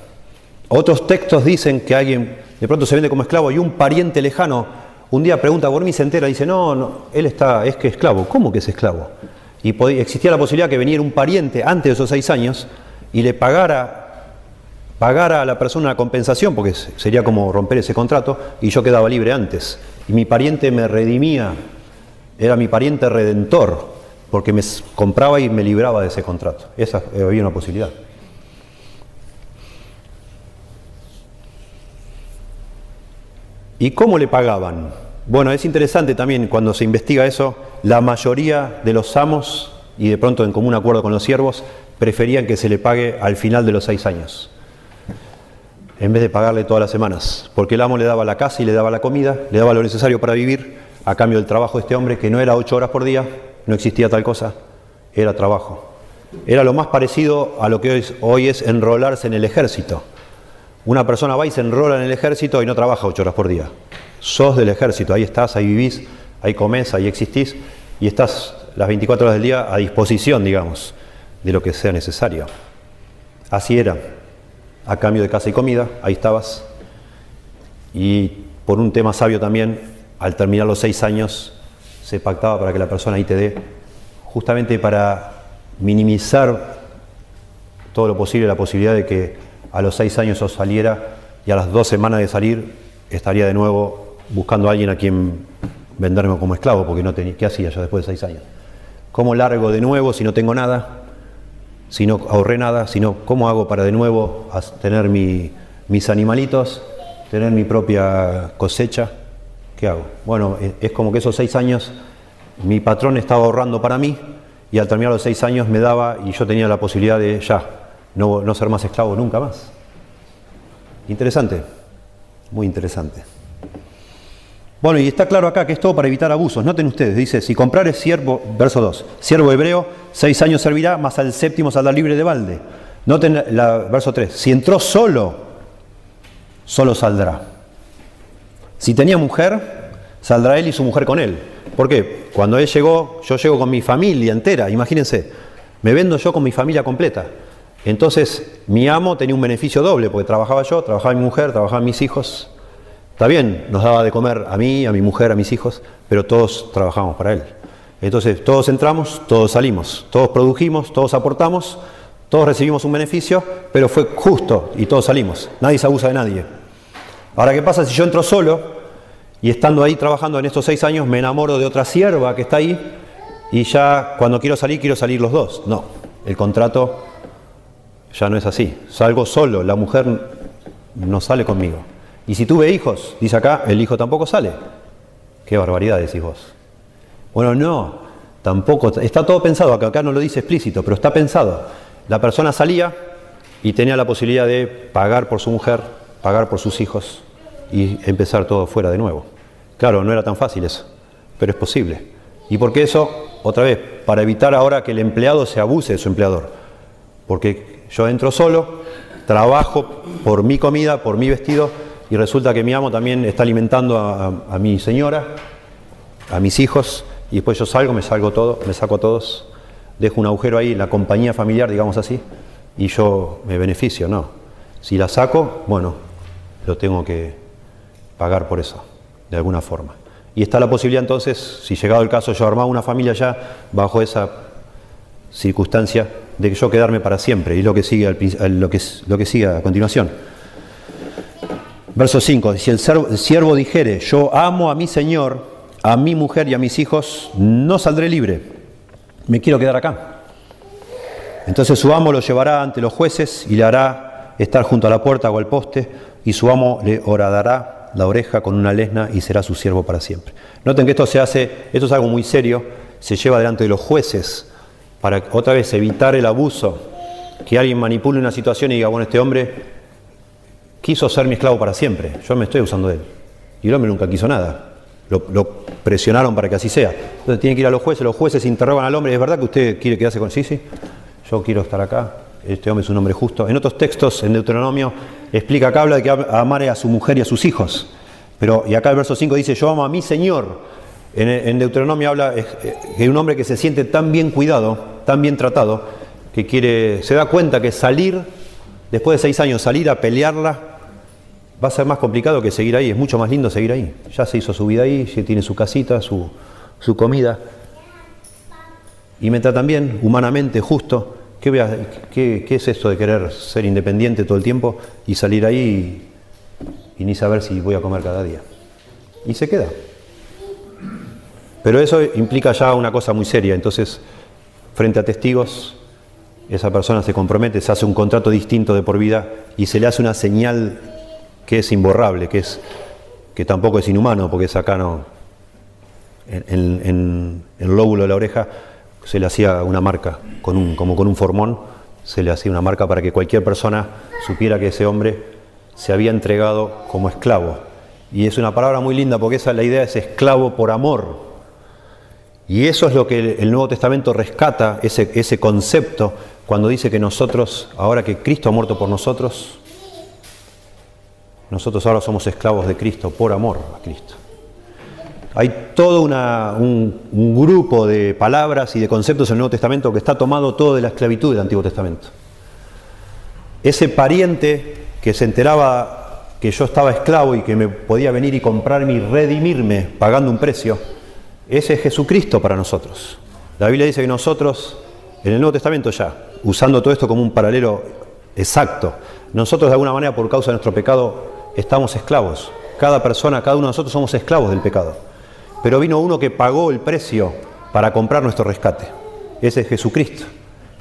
Otros textos dicen que alguien de pronto se vende como esclavo y un pariente lejano un día pregunta por mí, se entera, dice, no, no, él está, es que esclavo. ¿Cómo que es esclavo? Y existía la posibilidad que viniera un pariente antes de esos seis años y le pagara, pagara a la persona una compensación, porque sería como romper ese contrato, y yo quedaba libre antes. Y mi pariente me redimía, era mi pariente redentor, porque me compraba y me libraba de ese contrato. Esa eh, había una posibilidad. ¿Y cómo le pagaban? Bueno, es interesante también cuando se investiga eso, la mayoría de los amos, y de pronto en común acuerdo con los siervos, preferían que se le pague al final de los seis años, en vez de pagarle todas las semanas, porque el amo le daba la casa y le daba la comida, le daba lo necesario para vivir, a cambio del trabajo de este hombre, que no era ocho horas por día, no existía tal cosa, era trabajo. Era lo más parecido a lo que hoy, es enrolarse en el ejército. Una persona va y se enrola en el ejército y no trabaja ocho horas por día. Sos del ejército, ahí estás, ahí vivís, ahí comés, ahí existís y estás las 24 horas del día a disposición, digamos, de lo que sea necesario. Así era, a cambio de casa y comida, ahí estabas. Y por un tema sabio también, al terminar los seis años, se pactaba para que la persona ahí te dé, justamente para minimizar todo lo posible la posibilidad de que a los seis años os saliera y a las dos semanas de salir estaría de nuevo buscando a alguien a quien venderme como esclavo, porque no tenía, ¿qué hacía yo después de seis años? ¿Cómo largo de nuevo si no tengo nada? Si no ahorré nada, sino cómo hago para de nuevo tener mis animalitos, tener mi propia cosecha? ¿Qué hago? Bueno, es como que esos seis años mi patrón estaba ahorrando para mí y al terminar los seis años me daba y yo tenía la posibilidad de ya, no, ser más esclavo nunca más. Interesante, muy interesante. Bueno, y está claro acá que es todo para evitar abusos. Noten ustedes, dice, si comprar es siervo, verso 2, siervo hebreo, seis años servirá, más al séptimo saldrá libre de balde. Noten la, verso 3, si entró solo, solo saldrá. Si tenía mujer, saldrá él y su mujer con él. ¿Por qué? Cuando él llegó, yo llego con mi familia entera, imagínense, me vendo yo con mi familia completa. Entonces, mi amo tenía un beneficio doble, porque trabajaba yo, trabajaba mi mujer, trabajaban mis hijos. Está bien, nos daba de comer a mí, a mi mujer, a mis hijos, pero todos trabajamos para él. Entonces, todos entramos, todos salimos, todos produjimos, todos aportamos, todos recibimos un beneficio, pero fue justo y todos salimos. Nadie se abusa de nadie. Ahora, ¿qué pasa si yo entro solo y estando ahí trabajando en estos seis años me enamoro de otra sierva que está ahí y ya cuando quiero salir quiero salir los dos? No, el contrato ya no es así. Salgo solo, la mujer no sale conmigo. Y si tuve hijos, dice acá, el hijo tampoco sale. Qué barbaridad decís vos. Bueno, no, tampoco, está todo pensado, acá, no lo dice explícito, pero está pensado. La persona salía y tenía la posibilidad de pagar por su mujer, pagar por sus hijos y empezar todo fuera de nuevo. Claro, no era tan fácil eso, pero es posible. ¿Y por qué eso? Otra vez, para evitar ahora que el empleado se abuse de su empleador. Porque yo entro solo, trabajo por mi comida, por mi vestido, y resulta que mi amo también está alimentando a, mi señora, a mis hijos, y después yo salgo, me salgo todo, me saco a todos, dejo un agujero ahí la compañía familiar, digamos así, y yo me beneficio, no. Si la saco, bueno, lo tengo que pagar por eso, de alguna forma. Y está la posibilidad entonces, si llegado el caso yo armaba una familia ya bajo esa circunstancia, de que yo quedarme para siempre, y lo que sigue, lo que, lo que sigue a continuación. Verso 5, si el siervo dijere, yo amo a mi Señor, a mi mujer y a mis hijos, no saldré libre, me quiero quedar acá. Entonces su amo lo llevará ante los jueces y le hará estar junto a la puerta o al poste, y su amo le horadará la oreja con una lesna y será su siervo para siempre. Noten que esto se hace, esto es algo muy serio, se lleva delante de los jueces para otra vez evitar el abuso, que alguien manipule una situación y diga, bueno, este hombre quiso ser mi esclavo para siempre, yo me estoy usando de él. Y el hombre nunca quiso nada. Lo, presionaron para que así sea. Entonces tiene que ir a los jueces, los jueces interrogan al hombre, ¿es verdad que usted quiere quedarse con sí? Yo quiero estar acá, este hombre es un hombre justo. En otros textos, en Deuteronomio, explica acá, habla de que amare a su mujer y a sus hijos. Pero, y acá el verso 5 dice, yo amo a mi Señor. En, Deuteronomio habla de un hombre que se siente tan bien cuidado, tan bien tratado, que quiere, se da cuenta que salir, después de seis años, salir a pelearla va a ser más complicado que seguir ahí, es mucho más lindo seguir ahí. Ya se hizo su vida ahí, ya tiene su casita, su, comida. Y me tratan bien, humanamente, justo. ¿Qué, qué, es esto de querer ser independiente todo el tiempo y salir ahí y, y ni saber si voy a comer cada día? Y se queda. Pero eso implica ya una cosa muy seria. Entonces, frente a testigos, esa persona se compromete, se hace un contrato distinto de por vida y se le hace una señal que es imborrable, que, es, que tampoco es inhumano, porque es acá no. En, el lóbulo de la oreja se le hacía una marca, con un, como con un formón, se le hacía una marca para que cualquier persona supiera que ese hombre se había entregado como esclavo. Y es una palabra muy linda porque esa la idea es esclavo por amor. Y eso es lo que el Nuevo Testamento rescata, ese, ese concepto, cuando dice que nosotros, ahora que Cristo ha muerto por nosotros, nosotros ahora somos esclavos de Cristo por amor a Cristo. Hay todo un, grupo de palabras y de conceptos en el Nuevo Testamento que está tomado todo de la esclavitud del Antiguo Testamento. Ese pariente que se enteraba que yo estaba esclavo y que me podía venir y comprarme y redimirme pagando un precio, ese es Jesucristo para nosotros. La Biblia dice que nosotros, en el Nuevo Testamento ya, usando todo esto como un paralelo exacto, nosotros de alguna manera por causa de nuestro pecado estamos esclavos. Cada persona, cada uno de nosotros somos esclavos del pecado. Pero vino uno que pagó el precio para comprar nuestro rescate. Ese es Jesucristo.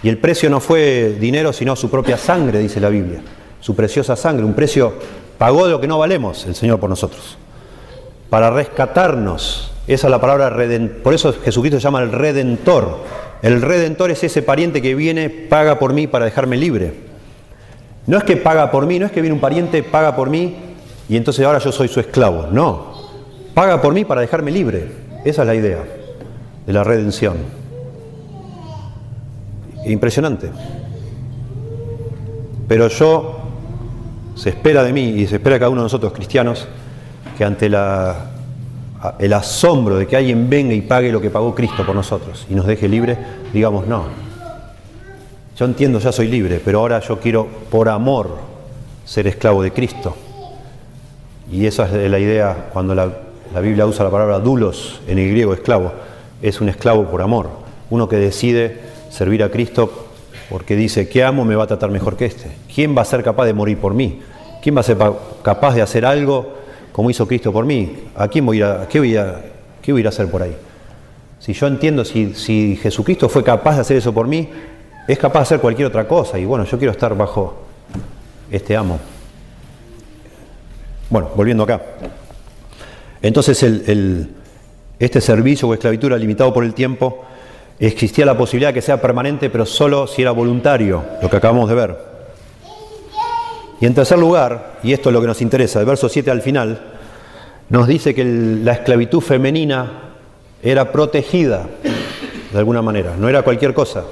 Y el precio no fue dinero, sino su propia sangre, dice la Biblia. Su preciosa sangre. Un precio pagó de lo que no valemos el Señor por nosotros. Para rescatarnos. Esa es la palabra redentor. Por eso Jesucristo se llama el redentor. El redentor es ese pariente que viene, paga por mí para dejarme libre. No es que paga por mí, no es que viene un pariente, paga por mí y entonces ahora yo soy su esclavo. No, paga por mí para dejarme libre. Esa es la idea de la redención. Impresionante. Pero yo, se espera de mí y se espera de cada uno de nosotros cristianos, que ante la, el asombro de que alguien venga y pague lo que pagó Cristo por nosotros y nos deje libre, digamos no, yo entiendo, ya soy libre, pero ahora yo quiero, por amor, ser esclavo de Cristo. Y esa es la idea cuando la, Biblia usa la palabra dulos en el griego, esclavo. Es un esclavo por amor. Uno que decide servir a Cristo porque dice, ¿qué amo me va a tratar mejor que este? ¿Quién va a ser capaz de morir por mí? ¿Quién va a ser capaz de hacer algo como hizo Cristo por mí? ¿A quién voy a, qué, voy a, qué a hacer por ahí? Si yo entiendo, si, si Jesucristo fue capaz de hacer eso por mí, es capaz de hacer cualquier otra cosa. Y bueno, yo quiero estar bajo este amo. Bueno, volviendo acá. Entonces el, este servicio o esclavitud limitado por el tiempo, existía la posibilidad de que sea permanente, pero solo si era voluntario, lo que acabamos de ver. Y en tercer lugar, y esto es lo que nos interesa, el verso 7 al final, nos dice que la esclavitud femenina era protegida de alguna manera, no era cualquier cosa.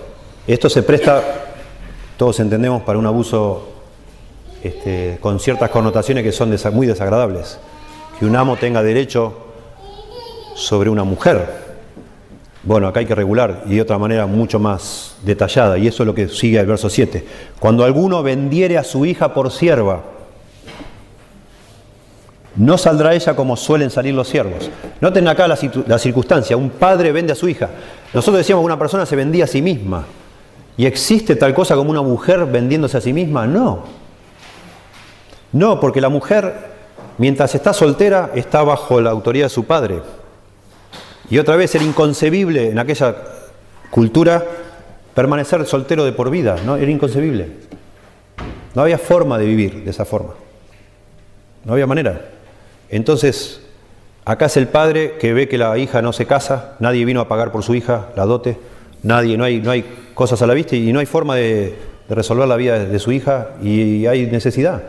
Esto se presta, todos entendemos, para un abuso este, con ciertas connotaciones que son muy desagradables. Que un amo tenga derecho sobre una mujer. Bueno, acá hay que regular y de otra manera mucho más detallada, y eso es lo que sigue el verso 7. Cuando alguno vendiere a su hija por sierva, no saldrá ella como suelen salir los siervos. Noten acá la, la, circunstancia, un padre vende a su hija. Nosotros decíamos que una persona se vendía a sí misma. ¿Y existe tal cosa como una mujer vendiéndose a sí misma? No. No, porque la mujer, mientras está soltera, está bajo la autoridad de su padre. Y otra vez era inconcebible en aquella cultura permanecer soltero de por vida, ¿no? Era inconcebible. No había forma de vivir de esa forma. No había manera. Entonces, acá es el padre que ve que la hija no se casa, nadie vino a pagar por su hija la dote, nadie, no hay, no hay cosas a la vista y no hay forma de, resolver la vida de, su hija y hay necesidad.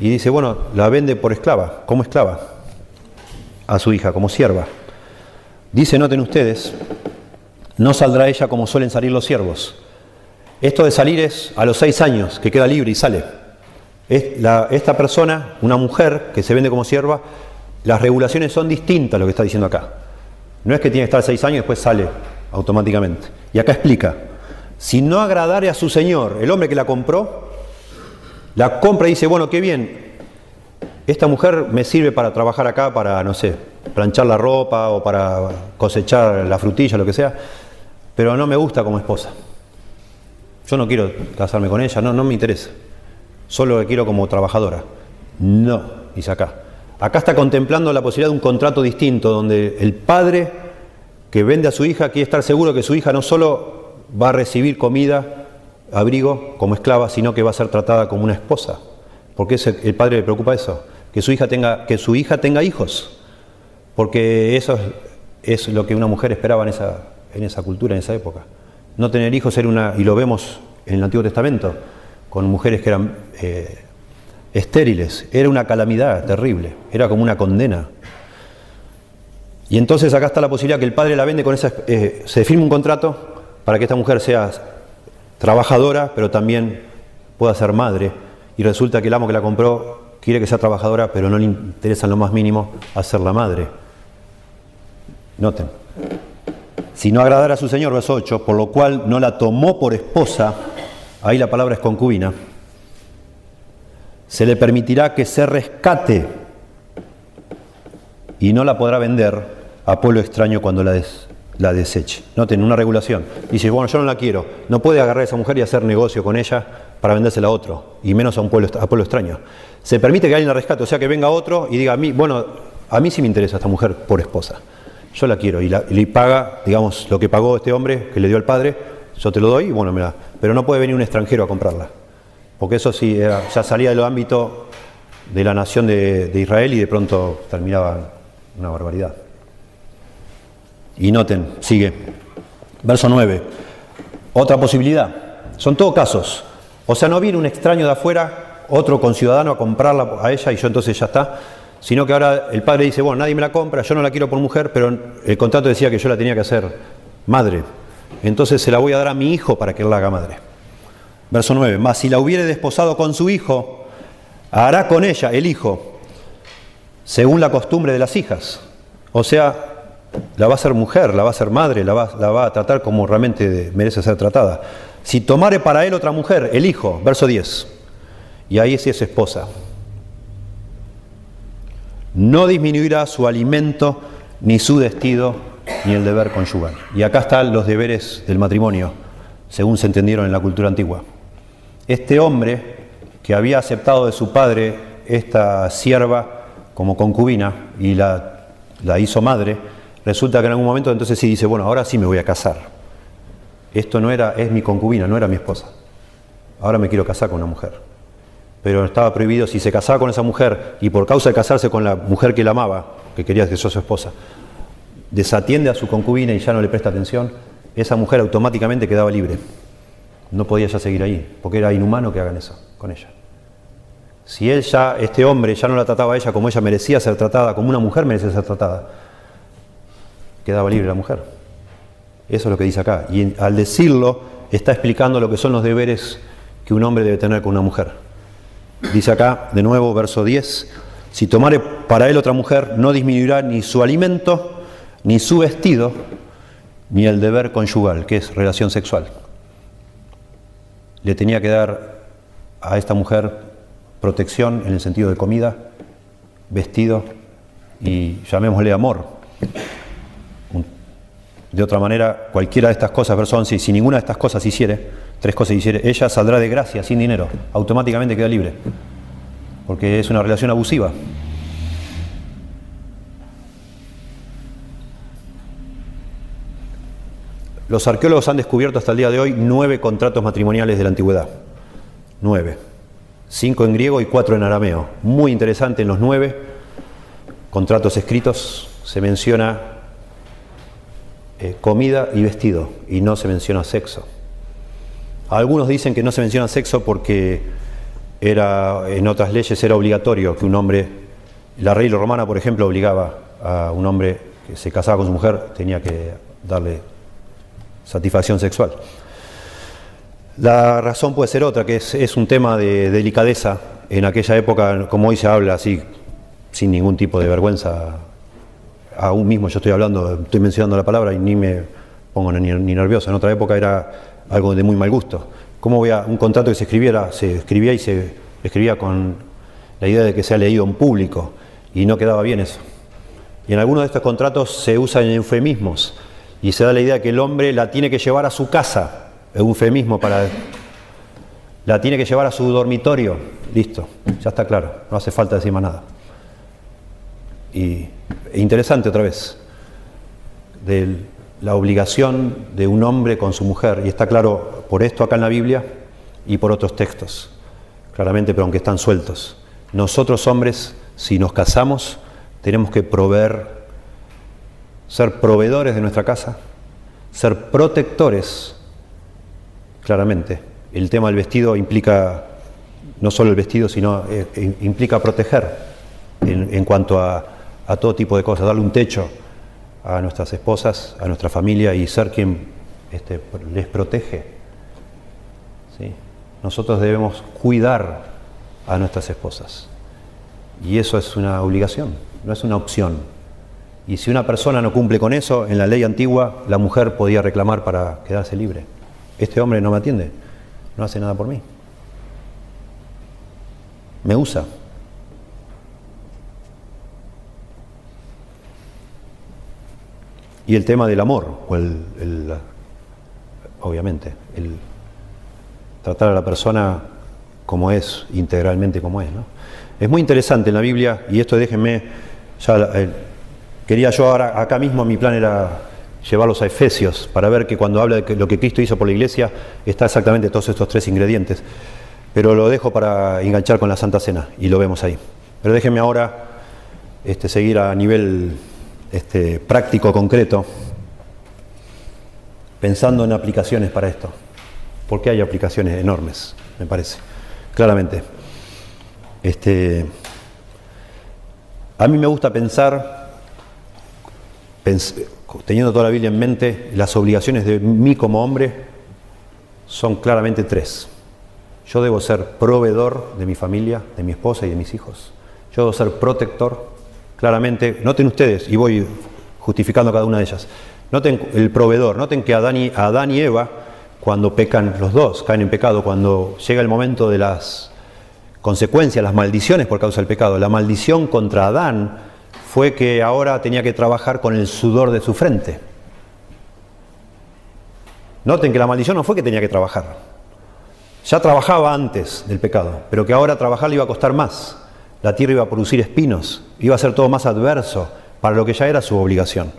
Y dice, bueno, la vende por esclava, como esclava, a su hija, como sierva. Dice, noten ustedes, no saldrá ella como suelen salir los siervos. Esto de salir es a los seis años, que queda libre y sale esta persona, una mujer que se vende como sierva, las regulaciones son distintas a lo que está diciendo acá. No es que tiene que estar seis años y después sale automáticamente. Y acá explica, si no agradare a su señor, el hombre que la compró, la compra y dice, bueno, qué bien, esta mujer me sirve para trabajar acá, para, no sé, planchar la ropa o para cosechar la frutilla, lo que sea, pero no me gusta como esposa. Yo no quiero casarme con ella, no, no me interesa solo la quiero como trabajadora. No, dice acá. Acá está contemplando la posibilidad de un contrato distinto, donde el padre que vende a su hija quiere estar seguro que su hija no solo va a recibir comida, abrigo como esclava, sino que va a ser tratada como una esposa. Porque el padre le preocupa eso, que su hija tenga, que su hija tenga hijos. Porque eso es, lo que una mujer esperaba en esa, en esa cultura, en esa época. No tener hijos era una, y lo vemos en el Antiguo Testamento, con mujeres que eran eh, estériles. Era una calamidad terrible, era como una condena. Y entonces acá está la posibilidad que el padre la vende con esa... Eh, se firme un contrato para que esta mujer sea trabajadora, pero también pueda ser madre. Y resulta que el amo que la compró quiere que sea trabajadora, pero no le interesa en lo más mínimo hacer la madre. Noten. Si no agradara a su señor, verso 8, por lo cual no la tomó por esposa, ahí la palabra es concubina, se le permitirá que se rescate y no la podrá vender a pueblo extraño cuando la, la deseche. Noten, una regulación. Dice, bueno, yo no la quiero. No puede agarrar a esa mujer y hacer negocio con ella para vendérsela a otro, y menos a un pueblo, a pueblo extraño. Se permite que alguien la rescate, o sea, que venga otro y diga, a mí, bueno, a mí sí me interesa esta mujer por esposa. Yo la quiero y, le paga, digamos, lo que pagó este hombre que le dio al padre, yo te lo doy y bueno, mira, pero no puede venir un extranjero a comprarla. Porque eso sí, ya salía del ámbito de la nación de, Israel y de pronto terminaba una barbaridad. Y noten, sigue. Verso 9. Otra posibilidad. Son todos casos. O sea, no viene un extraño de afuera, otro conciudadano a comprarla a ella y yo entonces ya está. Sino que ahora el padre dice, bueno, nadie me la compra, yo no la quiero por mujer, pero el contrato decía que yo la tenía que hacer madre entonces se la voy a dar a mi hijo para que él la haga madre. Verso 9, más si la hubiere desposado con su hijo, hará con ella, el hijo, según la costumbre de las hijas. O sea, la va a ser mujer, la va a ser madre, la va, la va a tratar como realmente merece ser tratada. Si tomare para él otra mujer, el hijo, verso 10, y ahí sí es esposa, no disminuirá su alimento ni su vestido ni el deber conyugal. Y acá están los deberes del matrimonio, según se entendieron en la cultura antigua. Este hombre que había aceptado de su padre esta sierva como concubina y la, la hizo madre, resulta que en algún momento entonces sí dice, bueno, ahora sí me voy a casar. Esto no era, es mi concubina, no era mi esposa. Ahora me quiero casar con una mujer. Pero estaba prohibido, si se casaba con esa mujer y por causa de casarse con la mujer que la amaba, que quería que sea su esposa, desatiende a su concubina y ya no le presta atención, esa mujer automáticamente quedaba libre. No podía ya seguir ahí, porque era inhumano que hagan eso con ella. Si él ya, este hombre, ya no la trataba a ella como ella merecía ser tratada, como una mujer merece ser tratada, quedaba libre la mujer. Eso es lo que dice acá. Y al decirlo, está explicando lo que son los deberes que un hombre debe tener con una mujer. Dice acá, de nuevo, verso 10, si tomare para él otra mujer, no disminuirá ni su alimento, ni su vestido, ni el deber conyugal, que es relación sexual. Le tenía que dar a esta mujer protección en el sentido de comida, vestido y llamémosle amor. De otra manera, cualquiera de estas cosas, verso 11, si ninguna de estas cosas hiciere, tres cosas hiciere, ella saldrá de gracia sin dinero, automáticamente queda libre, porque es una relación abusiva. Los arqueólogos han descubierto hasta el día de hoy nueve contratos matrimoniales de la antigüedad. Nueve. Cinco en griego y cuatro en arameo. Muy interesante en los nueve contratos escritos se menciona eh, comida y vestido y no se menciona sexo. Algunos dicen que no se menciona sexo porque era, en otras leyes era obligatorio que un hombre, la ley romana por ejemplo obligaba a un hombre que se casaba con su mujer, tenía que darle satisfacción sexual. La razón puede ser otra, que es, un tema de delicadeza. En aquella época, como hoy se habla así, sin ningún tipo de vergüenza, aún mismo yo estoy hablando, estoy mencionando la palabra y ni me pongo ni, nervioso. En otra época era algo de muy mal gusto. ¿Cómo voy a un contrato que se escribiera, se escribía y se escribía con la idea de que sea leído en público y no quedaba bien eso? Y en algunos de estos contratos se usan eufemismos y se da la idea que el hombre la tiene que llevar a su casa, eufemismo para... La tiene que llevar a su dormitorio, listo, ya está claro, no hace falta decir más nada. Y e interesante otra vez, de la obligación de un hombre con su mujer, y está claro por esto acá en la Biblia y por otros textos, claramente, pero aunque están sueltos. Nosotros hombres, si nos casamos, tenemos que proveer ser proveedores de nuestra casa, ser protectores, claramente. El tema del vestido implica no solo el vestido, sino eh, eh, implica proteger en, cuanto a, todo tipo de cosas, darle un techo a nuestras esposas, a nuestra familia y ser quien este, les protege. ¿sí? Nosotros debemos cuidar a nuestras esposas. Y eso es una obligación, no es una opción. Y si una persona no cumple con eso, en la ley antigua la mujer podía reclamar para quedarse libre. Este hombre no me atiende, no hace nada por mí. Me usa. Y el tema del amor, o el, obviamente, el tratar a la persona como es, integralmente como es. ¿no? Es muy interesante en la Biblia, y esto déjenme, ya el, Quería yo ahora, acá mismo, mi plan era llevarlos a Efesios para ver que cuando habla de lo que Cristo hizo por la iglesia está exactamente todos estos tres ingredientes. Pero lo dejo para enganchar con la Santa Cena y lo vemos ahí. Pero déjenme ahora este, seguir a nivel este, práctico, concreto, pensando en aplicaciones para esto. Porque hay aplicaciones enormes, me parece, claramente. Este, a mí me gusta pensar teniendo toda la Biblia en mente, las obligaciones de mí como hombre son claramente tres. Yo debo ser proveedor de mi familia, de mi esposa y de mis hijos. Yo debo ser protector, claramente. Noten ustedes, y voy justificando cada una de ellas. Noten el proveedor, noten que Adán y, Adán y Eva, cuando pecan los dos, caen en pecado, cuando llega el momento de las consecuencias, las maldiciones por causa del pecado, la maldición contra Adán fue que ahora tenía que trabajar con el sudor de su frente. Noten que la maldición no fue que tenía que trabajar. ya trabajaba antes del pecado, pero que ahora trabajar le iba a costar más. La tierra iba a producir espinos, iba a ser todo más adverso para lo que ya era su obligación.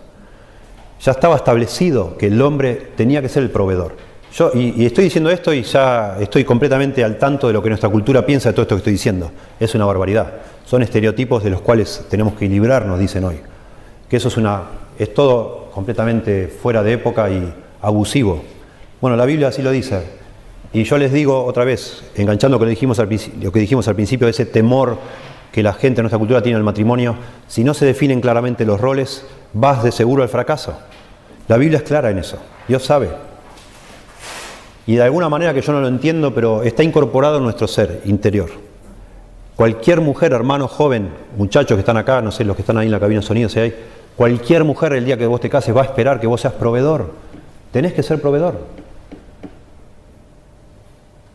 Ya estaba establecido que el hombre tenía que ser el proveedor. Yo, y, estoy diciendo esto y ya estoy completamente al tanto de lo que nuestra cultura piensa de todo esto que estoy diciendo. Es una barbaridad. Son estereotipos de los cuales tenemos que librarnos, dicen hoy. Que eso es una. es todo completamente fuera de época y abusivo. Bueno, la Biblia así lo dice. Y yo les digo otra vez, enganchando con lo, que dijimos al principio, ese temor que la gente de nuestra cultura tiene al matrimonio, si no se definen claramente los roles, vas de seguro al fracaso. La Biblia es clara en eso. Dios sabe. Y de alguna manera que yo no lo entiendo, pero está incorporado en nuestro ser interior. Cualquier mujer, hermano joven, muchachos que están acá, no sé, los que están ahí en la cabina de sonido, si hay, cualquier mujer el día que vos te cases va a esperar que vos seas proveedor. Tenés que ser proveedor.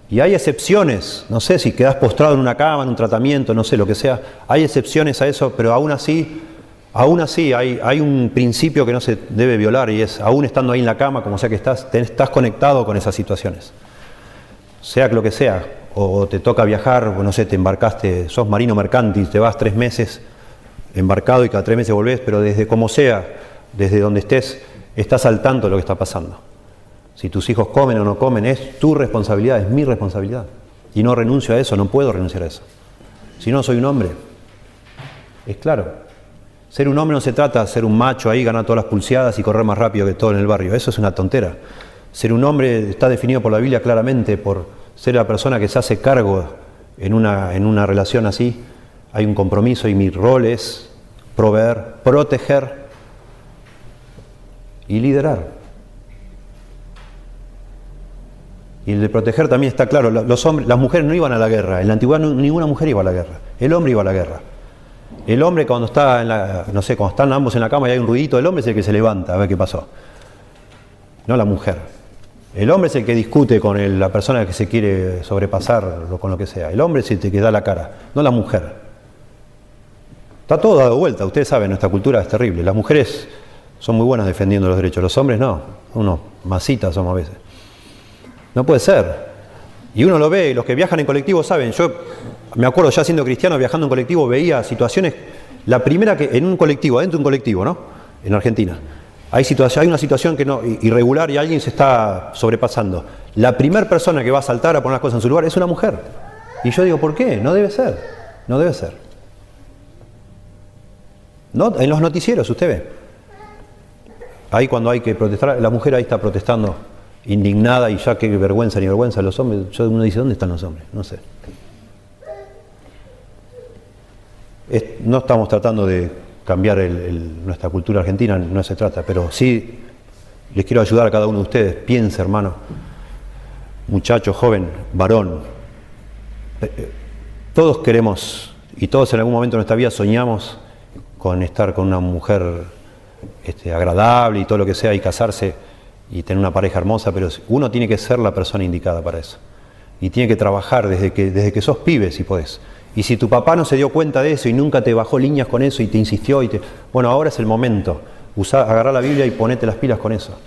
Y hay excepciones, no sé si quedás postrado en una cama, en un tratamiento, no sé lo que sea, hay excepciones a eso, pero aún así Aún así, hay, un principio que no se debe violar y es, aún estando ahí en la cama, como sea que estás, estás conectado con esas situaciones. Sea lo que sea, o te toca viajar, o no sé, te embarcaste, sos marino mercantil, te vas tres meses embarcado y cada tres meses volvés, pero desde como sea, desde donde estés, estás al tanto de lo que está pasando. Si tus hijos comen o no comen, es tu responsabilidad, es mi responsabilidad. Y no renuncio a eso, no puedo renunciar a eso. Si no, soy un hombre. Es claro. Ser un hombre no se trata de ser un macho ahí, ganar todas las pulseadas y correr más rápido que todo en el barrio. Eso es una tontera. Ser un hombre está definido por la Biblia claramente por ser la persona que se hace cargo en una, en una relación así. Hay un compromiso y mi rol es proveer, proteger y liderar. Y el de proteger también está claro. Las mujeres no iban a la guerra. En la antigüedad ninguna mujer iba a la guerra. El hombre iba a la guerra. El hombre cuando está en la, no sé, cuando están ambos en la cama y hay un ruidito, el hombre es el que se levanta a ver qué pasó. No la mujer. El hombre es el que discute con la persona que se quiere sobrepasar con lo que sea. El hombre es el que da la cara, no la mujer. Está todo dado vuelta, ustedes saben, nuestra cultura es terrible. Las mujeres son muy buenas defendiendo los derechos, los hombres no, unos masitas somos a veces. No puede ser. Y uno lo ve, los que viajan en colectivo saben, yo me acuerdo ya siendo cristiano, viajando en colectivo, veía situaciones, la primera que en un colectivo, adentro de un colectivo, ¿no? En Argentina. Hay, una situación que no, irregular y alguien se está sobrepasando. La primera persona que va a saltar a poner las cosas en su lugar es una mujer. Y yo digo, ¿por qué? No debe ser. No debe ser. En los noticieros, usted ve. Ahí cuando hay que protestar, la mujer ahí está protestando, indignada y ya qué vergüenza ni vergüenza los hombres. Yo, uno dice, ¿dónde están los hombres? No sé. no estamos tratando de cambiar nuestra cultura argentina, no se trata, pero sí les quiero ayudar a cada uno de ustedes. Piense, hermano, muchacho, joven, varón. Eh, eh, todos queremos y todos en algún momento de nuestra vida soñamos con estar con una mujer este, agradable y todo lo que sea y casarse y tener una pareja hermosa, pero uno tiene que ser la persona indicada para eso. Y tiene que trabajar desde que, desde que sos pibe, si podés. Y si tu papá no se dio cuenta de eso y nunca te bajó líneas con eso y te insistió, y te... bueno, ahora es el momento. Usar, agarrar la Biblia y ponete las pilas con eso.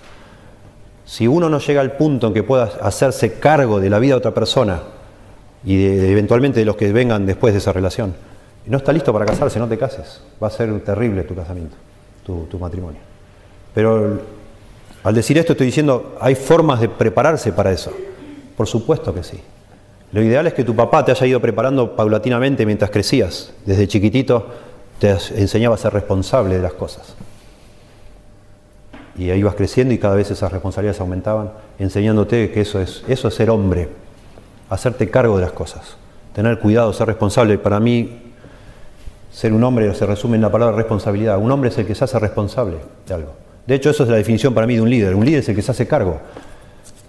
Si uno no llega al punto en que pueda hacerse cargo de la vida de otra persona y eventualmente de los que vengan después de esa relación, no está listo para casarse, no te cases. Va a ser terrible tu casamiento, tu, tu matrimonio. Pero al decir esto estoy diciendo, hay formas de prepararse para eso. Por supuesto que sí. Lo ideal es que tu papá te haya ido preparando paulatinamente mientras crecías. Desde chiquitito te enseñaba a ser responsable de las cosas. Y ahí ibas creciendo y cada vez esas responsabilidades aumentaban, enseñándote que eso es, eso es ser hombre, hacerte cargo de las cosas, tener cuidado, ser responsable. Para mí, ser un hombre se resume en la palabra responsabilidad. Un hombre es el que se hace responsable de algo. De hecho, eso es la definición para mí de un líder. Un líder es el que se hace cargo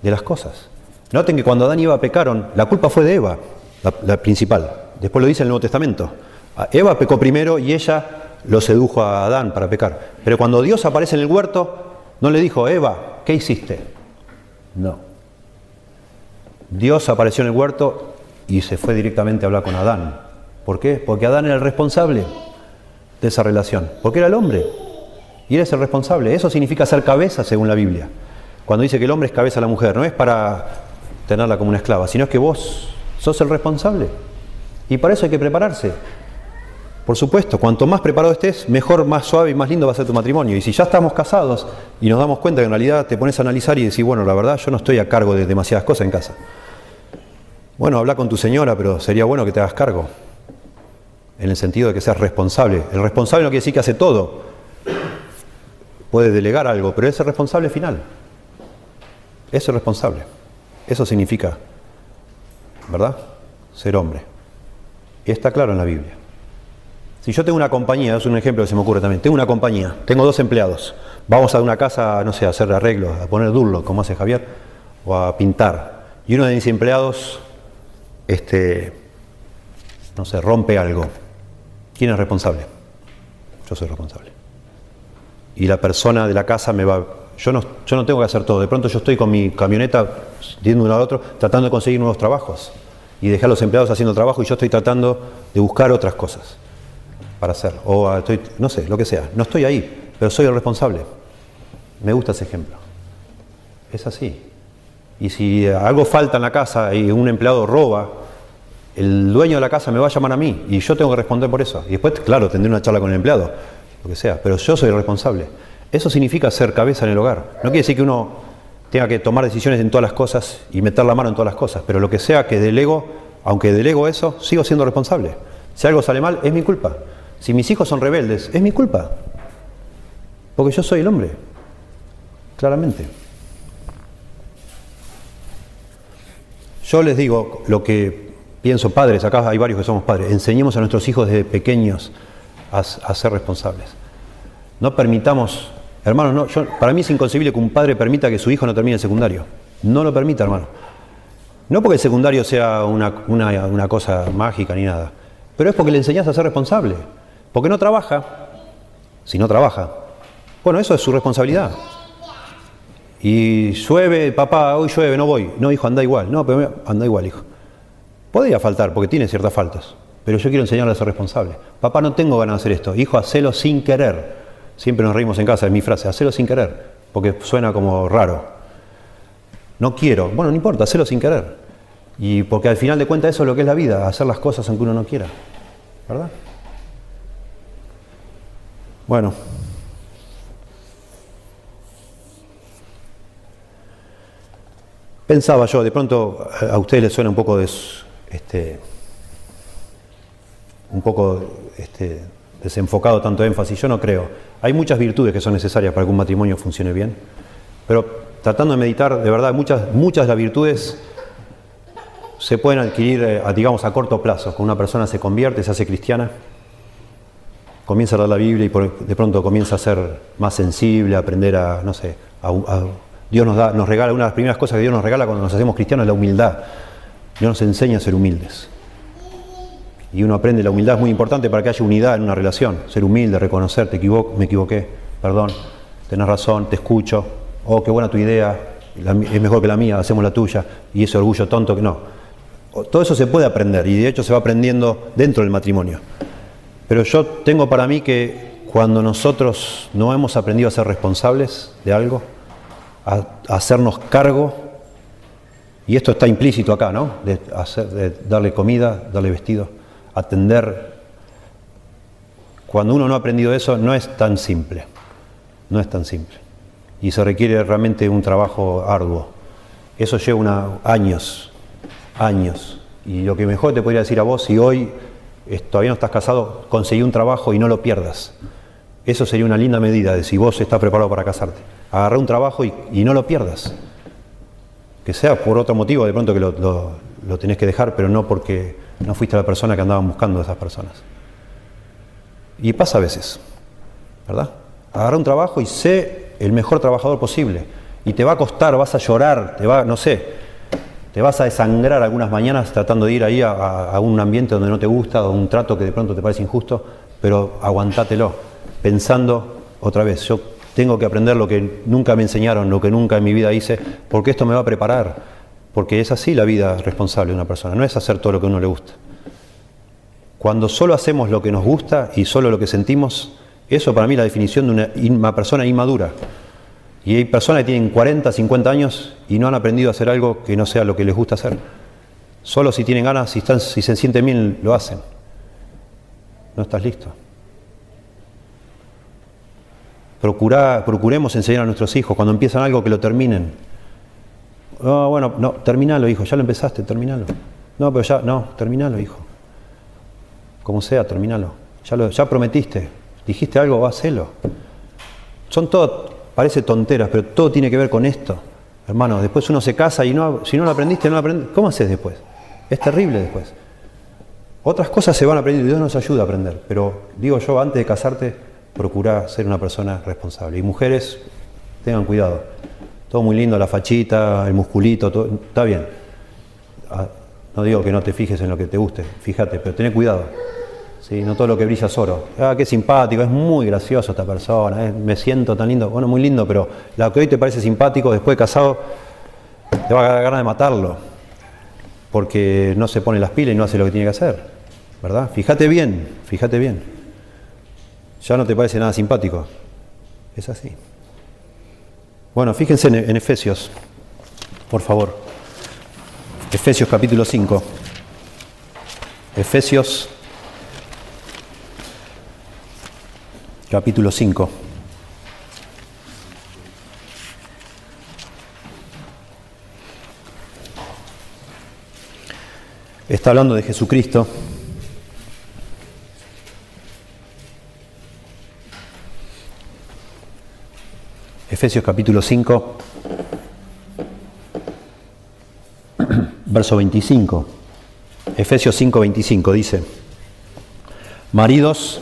de las cosas. Noten que cuando Adán y Eva pecaron, la culpa fue de Eva, la, principal. Después lo dice el Nuevo Testamento. Eva pecó primero y ella lo sedujo a Adán para pecar. Pero cuando Dios aparece en el huerto, no le dijo, Eva, ¿qué hiciste? No. Dios apareció en el huerto y se fue directamente a hablar con Adán. ¿Por qué? Porque Adán era el responsable de esa relación. Porque era el hombre. Y él es el responsable. Eso significa ser cabeza según la Biblia. Cuando dice que el hombre es cabeza a la mujer, no es para tenerla como una esclava, sino es que vos sos el responsable. Y para eso hay que prepararse. Por supuesto, cuanto más preparado estés, mejor, más suave y más lindo va a ser tu matrimonio. Y si ya estamos casados y nos damos cuenta que en realidad te pones a analizar y decís, bueno, la verdad yo no estoy a cargo de demasiadas cosas en casa. Bueno, habla con tu señora, pero sería bueno que te hagas cargo. En el sentido de que seas responsable. El responsable no quiere decir que hace todo. Puede delegar algo, pero es el responsable final. Es el responsable. Eso significa, ¿verdad? Ser hombre. Y está claro en la Biblia. Si yo tengo una compañía, es un ejemplo que se me ocurre también, tengo una compañía, tengo dos empleados, vamos a una casa, no sé, a hacer arreglos, a poner durlo, como hace Javier, o a pintar, y uno de mis empleados, este, no sé, rompe algo, ¿quién es responsable? Yo soy responsable. Y la persona de la casa me va, yo no, yo no tengo que hacer todo, de pronto yo estoy con mi camioneta, yendo uno al otro, tratando de conseguir nuevos trabajos, y dejar a los empleados haciendo trabajo y yo estoy tratando de buscar otras cosas para hacer. O ah, estoy, no sé, lo que sea. No estoy ahí, pero soy el responsable. Me gusta ese ejemplo. Es así. Y si algo falta en la casa y un empleado roba, el dueño de la casa me va a llamar a mí y yo tengo que responder por eso. Y después, claro, tendré una charla con el empleado, lo que sea, pero yo soy el responsable. Eso significa ser cabeza en el hogar. No quiere decir que uno tenga que tomar decisiones en todas las cosas y meter la mano en todas las cosas, pero lo que sea que delego, aunque delego eso, sigo siendo responsable. Si algo sale mal, es mi culpa. Si mis hijos son rebeldes, es mi culpa. Porque yo soy el hombre. Claramente. Yo les digo lo que pienso, padres, acá hay varios que somos padres, enseñemos a nuestros hijos desde pequeños a, ser responsables. No permitamos, hermanos, no, para mí es inconcebible que un padre permita que su hijo no termine el secundario. No lo permita, hermano. No porque el secundario sea una, una cosa mágica ni nada, pero es porque le enseñas a ser responsable. Porque no trabaja. Si no trabaja. Bueno, eso es su responsabilidad. Y llueve, papá, hoy llueve, no voy. No, hijo, anda igual. No, pero anda igual, hijo. Podría faltar, porque tiene ciertas faltas. Pero yo quiero enseñarle a ser responsable. Papá, no tengo ganas de hacer esto. Hijo, hacelo sin querer. Siempre nos reímos en casa, es mi frase, hacelo sin querer. Porque suena como raro. No quiero. Bueno, no importa, hacelo sin querer. Y porque al final de cuentas eso es lo que es la vida, hacer las cosas aunque uno no quiera. ¿Verdad? Bueno. Pensaba yo, de pronto a ustedes les suena un poco de, este, un poco este, desenfocado tanto énfasis, yo no creo. Hay muchas virtudes que son necesarias para que un matrimonio funcione bien, pero tratando de meditar, de verdad, muchas, muchas de las virtudes se pueden adquirir, eh, digamos, a corto plazo. Cuando una persona se convierte, se hace cristiana, comienza a leer la Biblia y de pronto comienza a ser más sensible, a aprender a, no sé, Dios nos, da, nos regala, una de las primeras cosas que Dios nos regala cuando nos hacemos cristianos es la humildad. Dios nos enseña a ser humildes. Y uno aprende, la humildad es muy importante para que haya unidad en una relación. Ser humilde, reconocer, te equivoco, me equivoqué, perdón, tenés razón, te escucho, oh, qué buena tu idea, es mejor que la mía, hacemos la tuya, y ese orgullo tonto que no. Todo eso se puede aprender y de hecho se va aprendiendo dentro del matrimonio. Pero yo tengo para mí que cuando nosotros no hemos aprendido a ser responsables de algo, a, hacernos cargo, y esto está implícito acá, ¿no? De, darle comida, darle vestido, atender. Cuando uno no ha aprendido eso, no es tan simple. No es tan simple. Y se requiere realmente un trabajo arduo. Eso lleva años, años. Y lo que mejor te podría decir a vos, si hoy todavía no estás casado, conseguí un trabajo y no lo pierdas. Eso sería una linda medida de si vos estás preparado para casarte. Agarra un trabajo y, no lo pierdas. Que sea por otro motivo, de pronto que lo, tenés que dejar, pero no porque no fuiste la persona que andaban buscando esas personas. Y pasa a veces, ¿verdad? Agarra un trabajo y sé el mejor trabajador posible. Y te va a costar, vas a llorar, te va, no sé, te vas a desangrar algunas mañanas tratando de ir ahí a, un ambiente donde no te gusta, o un trato que de pronto te parece injusto, pero aguantátelo, pensando otra vez, yo tengo que aprender lo que nunca me enseñaron, lo que nunca en mi vida hice, porque esto me va a preparar, porque es así la vida responsable de una persona, no es hacer todo lo que a uno le gusta. Cuando solo hacemos lo que nos gusta y solo lo que sentimos, eso para mí es la definición de una persona inmadura. Y hay personas que tienen 40, 50 años y no han aprendido a hacer algo que no sea lo que les gusta hacer. Solo si tienen ganas, si, están, si se sienten bien, lo hacen. No estás listo. Procuremos enseñar a nuestros hijos cuando empiezan algo que lo terminen. No, bueno, no, terminalo, hijo, ya lo empezaste, terminalo. No, pero ya, no, terminalo, hijo. Como sea, terminalo. Ya, lo, ya prometiste, dijiste algo, hacelo. Son todo, parece tonteras, pero todo tiene que ver con esto. Hermano, después uno se casa y no, si no lo aprendiste, no lo aprendiste. ¿Cómo haces después? Es terrible después. Otras cosas se van a aprender, Dios nos ayuda a aprender, pero digo yo, antes de casarte, procura ser una persona responsable. Y mujeres, tengan cuidado. Todo muy lindo, la fachita, el musculito, todo, está bien. Ah, no digo que no te fijes en lo que te guste, fíjate, pero ten cuidado. ¿sí? No todo lo que brilla es oro. Ah, qué simpático, es muy gracioso esta persona, eh, me siento tan lindo. Bueno, muy lindo, pero lo que hoy te parece simpático, después de casado, te va a dar ganas de matarlo. Porque no se pone las pilas y no hace lo que tiene que hacer. ¿verdad? Fíjate bien, fíjate bien. Ya no te parece nada simpático. Es así. Bueno, fíjense en, Efesios, por favor. Efesios capítulo 5. Efesios capítulo 5. Está hablando de Jesucristo. Efesios capítulo 5, verso 25. Efesios 5, 25 dice, Maridos,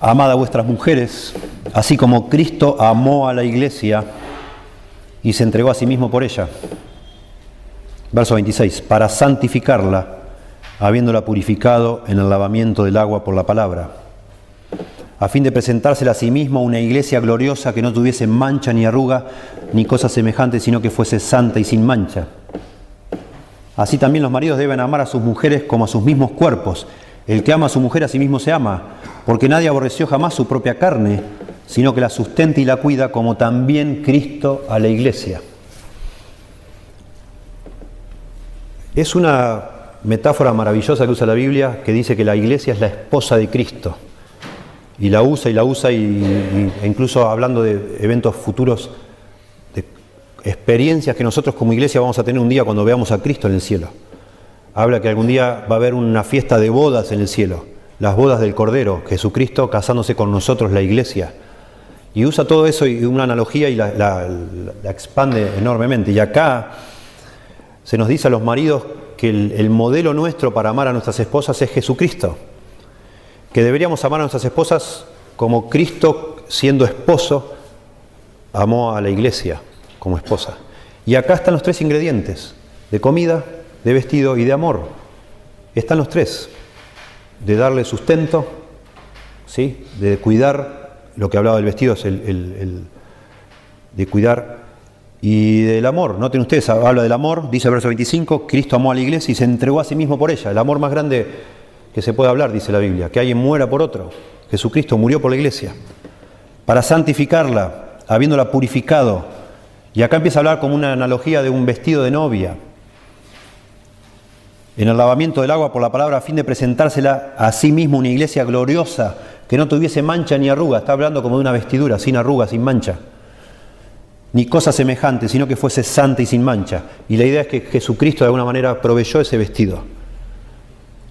amad a vuestras mujeres, así como Cristo amó a la iglesia y se entregó a sí mismo por ella. Verso 26, para santificarla, habiéndola purificado en el lavamiento del agua por la palabra a fin de presentársela a sí mismo una iglesia gloriosa que no tuviese mancha ni arruga ni cosa semejante, sino que fuese santa y sin mancha. Así también los maridos deben amar a sus mujeres como a sus mismos cuerpos. El que ama a su mujer a sí mismo se ama, porque nadie aborreció jamás su propia carne, sino que la sustenta y la cuida como también Cristo a la iglesia. Es una metáfora maravillosa que usa la Biblia que dice que la iglesia es la esposa de Cristo y la usa y la usa y, e incluso hablando de eventos futuros, de experiencias que nosotros como iglesia vamos a tener un día cuando veamos a Cristo en el cielo. Habla que algún día va a haber una fiesta de bodas en el cielo, las bodas del Cordero, Jesucristo casándose con nosotros, la iglesia. Y usa todo eso y una analogía y la, la expande enormemente. Y acá se nos dice a los maridos que el modelo nuestro para amar a nuestras esposas es Jesucristo que deberíamos amar a nuestras esposas como Cristo, siendo esposo, amó a la iglesia como esposa. Y acá están los tres ingredientes, de comida, de vestido y de amor. Están los tres, de darle sustento, ¿sí? de cuidar, lo que hablaba del vestido es el, de cuidar y del amor. Noten ustedes, habla del amor, dice el verso 25, Cristo amó a la iglesia y se entregó a sí mismo por ella. El amor más grande que se puede hablar, dice la Biblia, que alguien muera por otro. Jesucristo murió por la iglesia, para santificarla, habiéndola purificado. Y acá empieza a hablar como una analogía de un vestido de novia. En el lavamiento del agua por la palabra a fin de presentársela a sí mismo una iglesia gloriosa, que no tuviese mancha ni arruga. Está hablando como de una vestidura, sin arruga, sin mancha. Ni cosa semejante, sino que fuese santa y sin mancha. Y la idea es que Jesucristo de alguna manera proveyó ese vestido.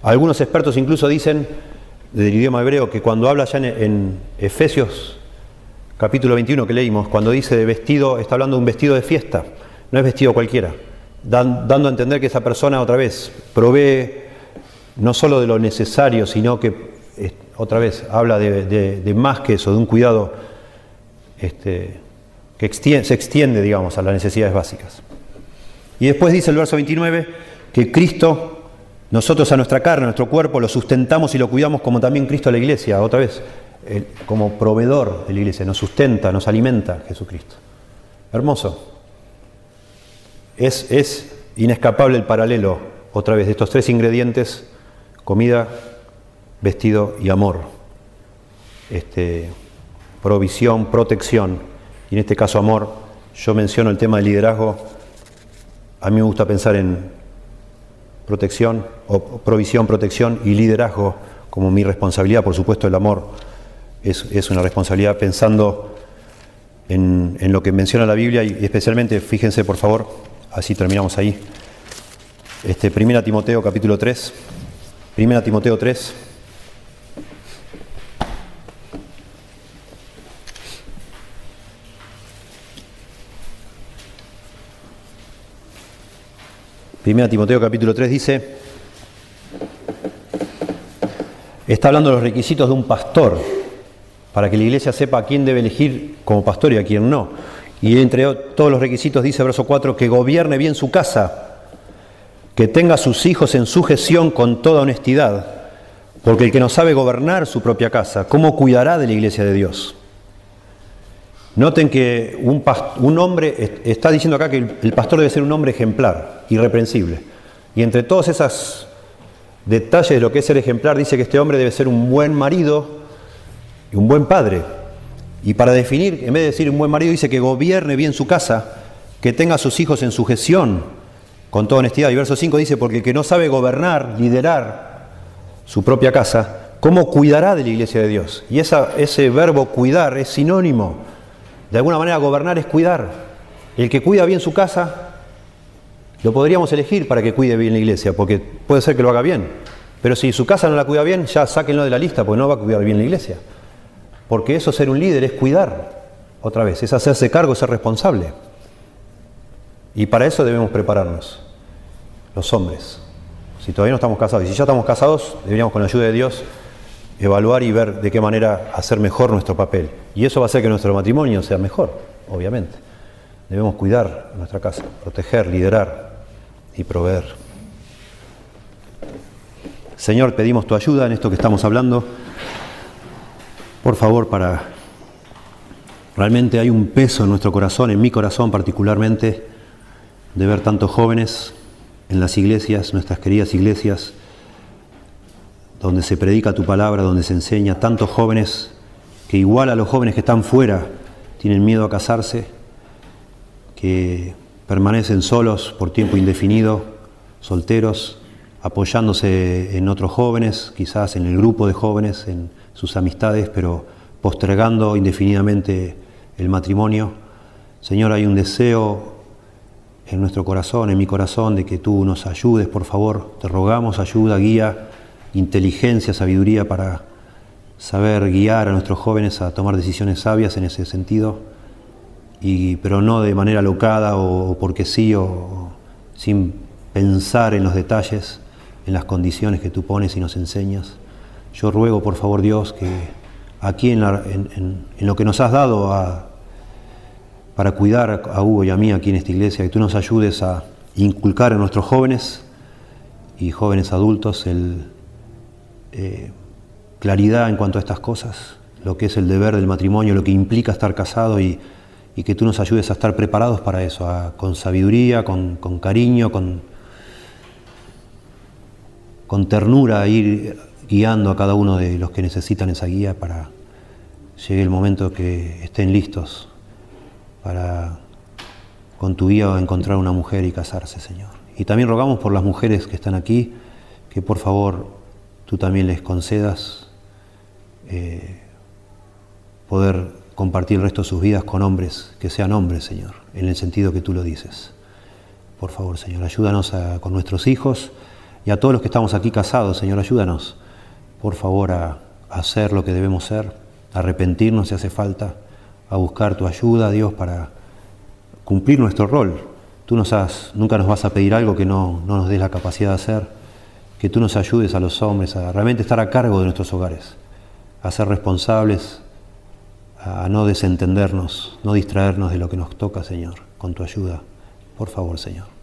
Algunos expertos incluso dicen del idioma hebreo que cuando habla ya en, Efesios capítulo 21 que leímos, cuando dice de vestido, está hablando de un vestido de fiesta, no es vestido cualquiera, dando a entender que esa persona otra vez provee no solo de lo necesario, sino que otra vez habla de, más que eso, de un cuidado este, que se extiende, digamos, a las necesidades básicas. Y después dice el verso 29 que Cristo nosotros a nuestra carne, a nuestro cuerpo, lo sustentamos y lo cuidamos como también Cristo a la iglesia, otra vez, como proveedor de la iglesia, nos sustenta, nos alimenta Jesucristo. Hermoso. Es, es inescapable el paralelo, otra vez, de estos tres ingredientes, comida, vestido y amor. Este, provisión, protección. y en este caso amor, yo menciono el tema del liderazgo, a mí me gusta pensar en protección, o provisión, protección y liderazgo como mi responsabilidad, por supuesto el amor es, una responsabilidad. Pensando en, en, lo que menciona la Biblia y especialmente, fíjense por favor, así terminamos ahí, este, 1 Timoteo capítulo 3, 1 Timoteo 3, Primera Timoteo capítulo 3 dice, está hablando de los requisitos de un pastor, para que la iglesia sepa a quién debe elegir como pastor y a quién no. Y entre todos los requisitos dice verso 4, que gobierne bien su casa, que tenga a sus hijos en sujeción con toda honestidad, porque el que no sabe gobernar su propia casa, ¿cómo cuidará de la iglesia de Dios? Noten que un, hombre, está diciendo acá que el, pastor debe ser un hombre ejemplar, irreprensible. Y entre todos esos detalles de lo que es ser ejemplar, dice que este hombre debe ser un buen marido y un buen padre. Y para definir, en vez de decir un buen marido, dice que gobierne bien su casa, que tenga a sus hijos en sujeción, con toda honestidad. Y verso 5 dice, porque el que no sabe gobernar, liderar su propia casa, ¿cómo cuidará de la iglesia de Dios? Y ese verbo cuidar es sinónimo de alguna manera gobernar es cuidar. El que cuida bien su casa, lo podríamos elegir para que cuide bien la iglesia, porque puede ser que lo haga bien. Pero si su casa no la cuida bien, ya sáquenlo de la lista, porque no va a cuidar bien la iglesia. Porque eso ser un líder es cuidar, otra vez, es hacerse cargo, ser responsable. Y para eso debemos prepararnos, los hombres. Si todavía no estamos casados, y si ya estamos casados, deberíamos con la ayuda de Dios evaluar y ver de qué manera hacer mejor nuestro papel. Y eso va a hacer que nuestro matrimonio sea mejor, obviamente. Debemos cuidar nuestra casa, proteger, liderar y proveer. Señor, pedimos tu ayuda en esto que estamos hablando. Por favor, para... Realmente hay un peso en nuestro corazón, en mi corazón particularmente, de ver tantos jóvenes en las iglesias, nuestras queridas iglesias, donde se predica tu palabra, donde se enseña, tantos jóvenes que igual a los jóvenes que están fuera tienen miedo a casarse, que permanecen solos por tiempo indefinido, solteros, apoyándose en otros jóvenes, quizás en el grupo de jóvenes, en sus amistades, pero postergando indefinidamente el matrimonio. Señor, hay un deseo en nuestro corazón, en mi corazón, de que tú nos ayudes, por favor, te rogamos ayuda, guía inteligencia, sabiduría para saber guiar a nuestros jóvenes a tomar decisiones sabias en ese sentido, y, pero no de manera locada o, porque sí, o, sin pensar en los detalles, en las condiciones que tú pones y nos enseñas. Yo ruego, por favor, Dios, que aquí en, lo que nos has dado para cuidar a Hugo y a mí aquí en esta iglesia, que tú nos ayudes a inculcar a nuestros jóvenes y jóvenes adultos el, eh, claridad en cuanto a estas cosas, lo que es el deber del matrimonio, lo que implica estar casado y, que tú nos ayudes a estar preparados para eso, con sabiduría, con, cariño, con, con ternura, ir guiando a cada uno de los que necesitan esa guía para llegue el momento que estén listos para con tu guía encontrar una mujer y casarse, Señor. Y también rogamos por las mujeres que están aquí, que por favor tú también les concedas eh, poder compartir el resto de sus vidas con hombres, que sean hombres, Señor, en el sentido que tú lo dices. Por favor, Señor, ayúdanos con nuestros hijos y a todos los que estamos aquí casados, Señor, ayúdanos, por favor, a, hacer lo que debemos ser, a arrepentirnos si hace falta, a buscar tu ayuda, Dios, para cumplir nuestro rol. Tú nos has, nunca nos vas a pedir algo que no, no nos des la capacidad de hacer que tú nos ayudes a los hombres a realmente estar a cargo de nuestros hogares, a ser responsables, a no desentendernos, no distraernos de lo que nos toca, Señor, con tu ayuda. Por favor, Señor.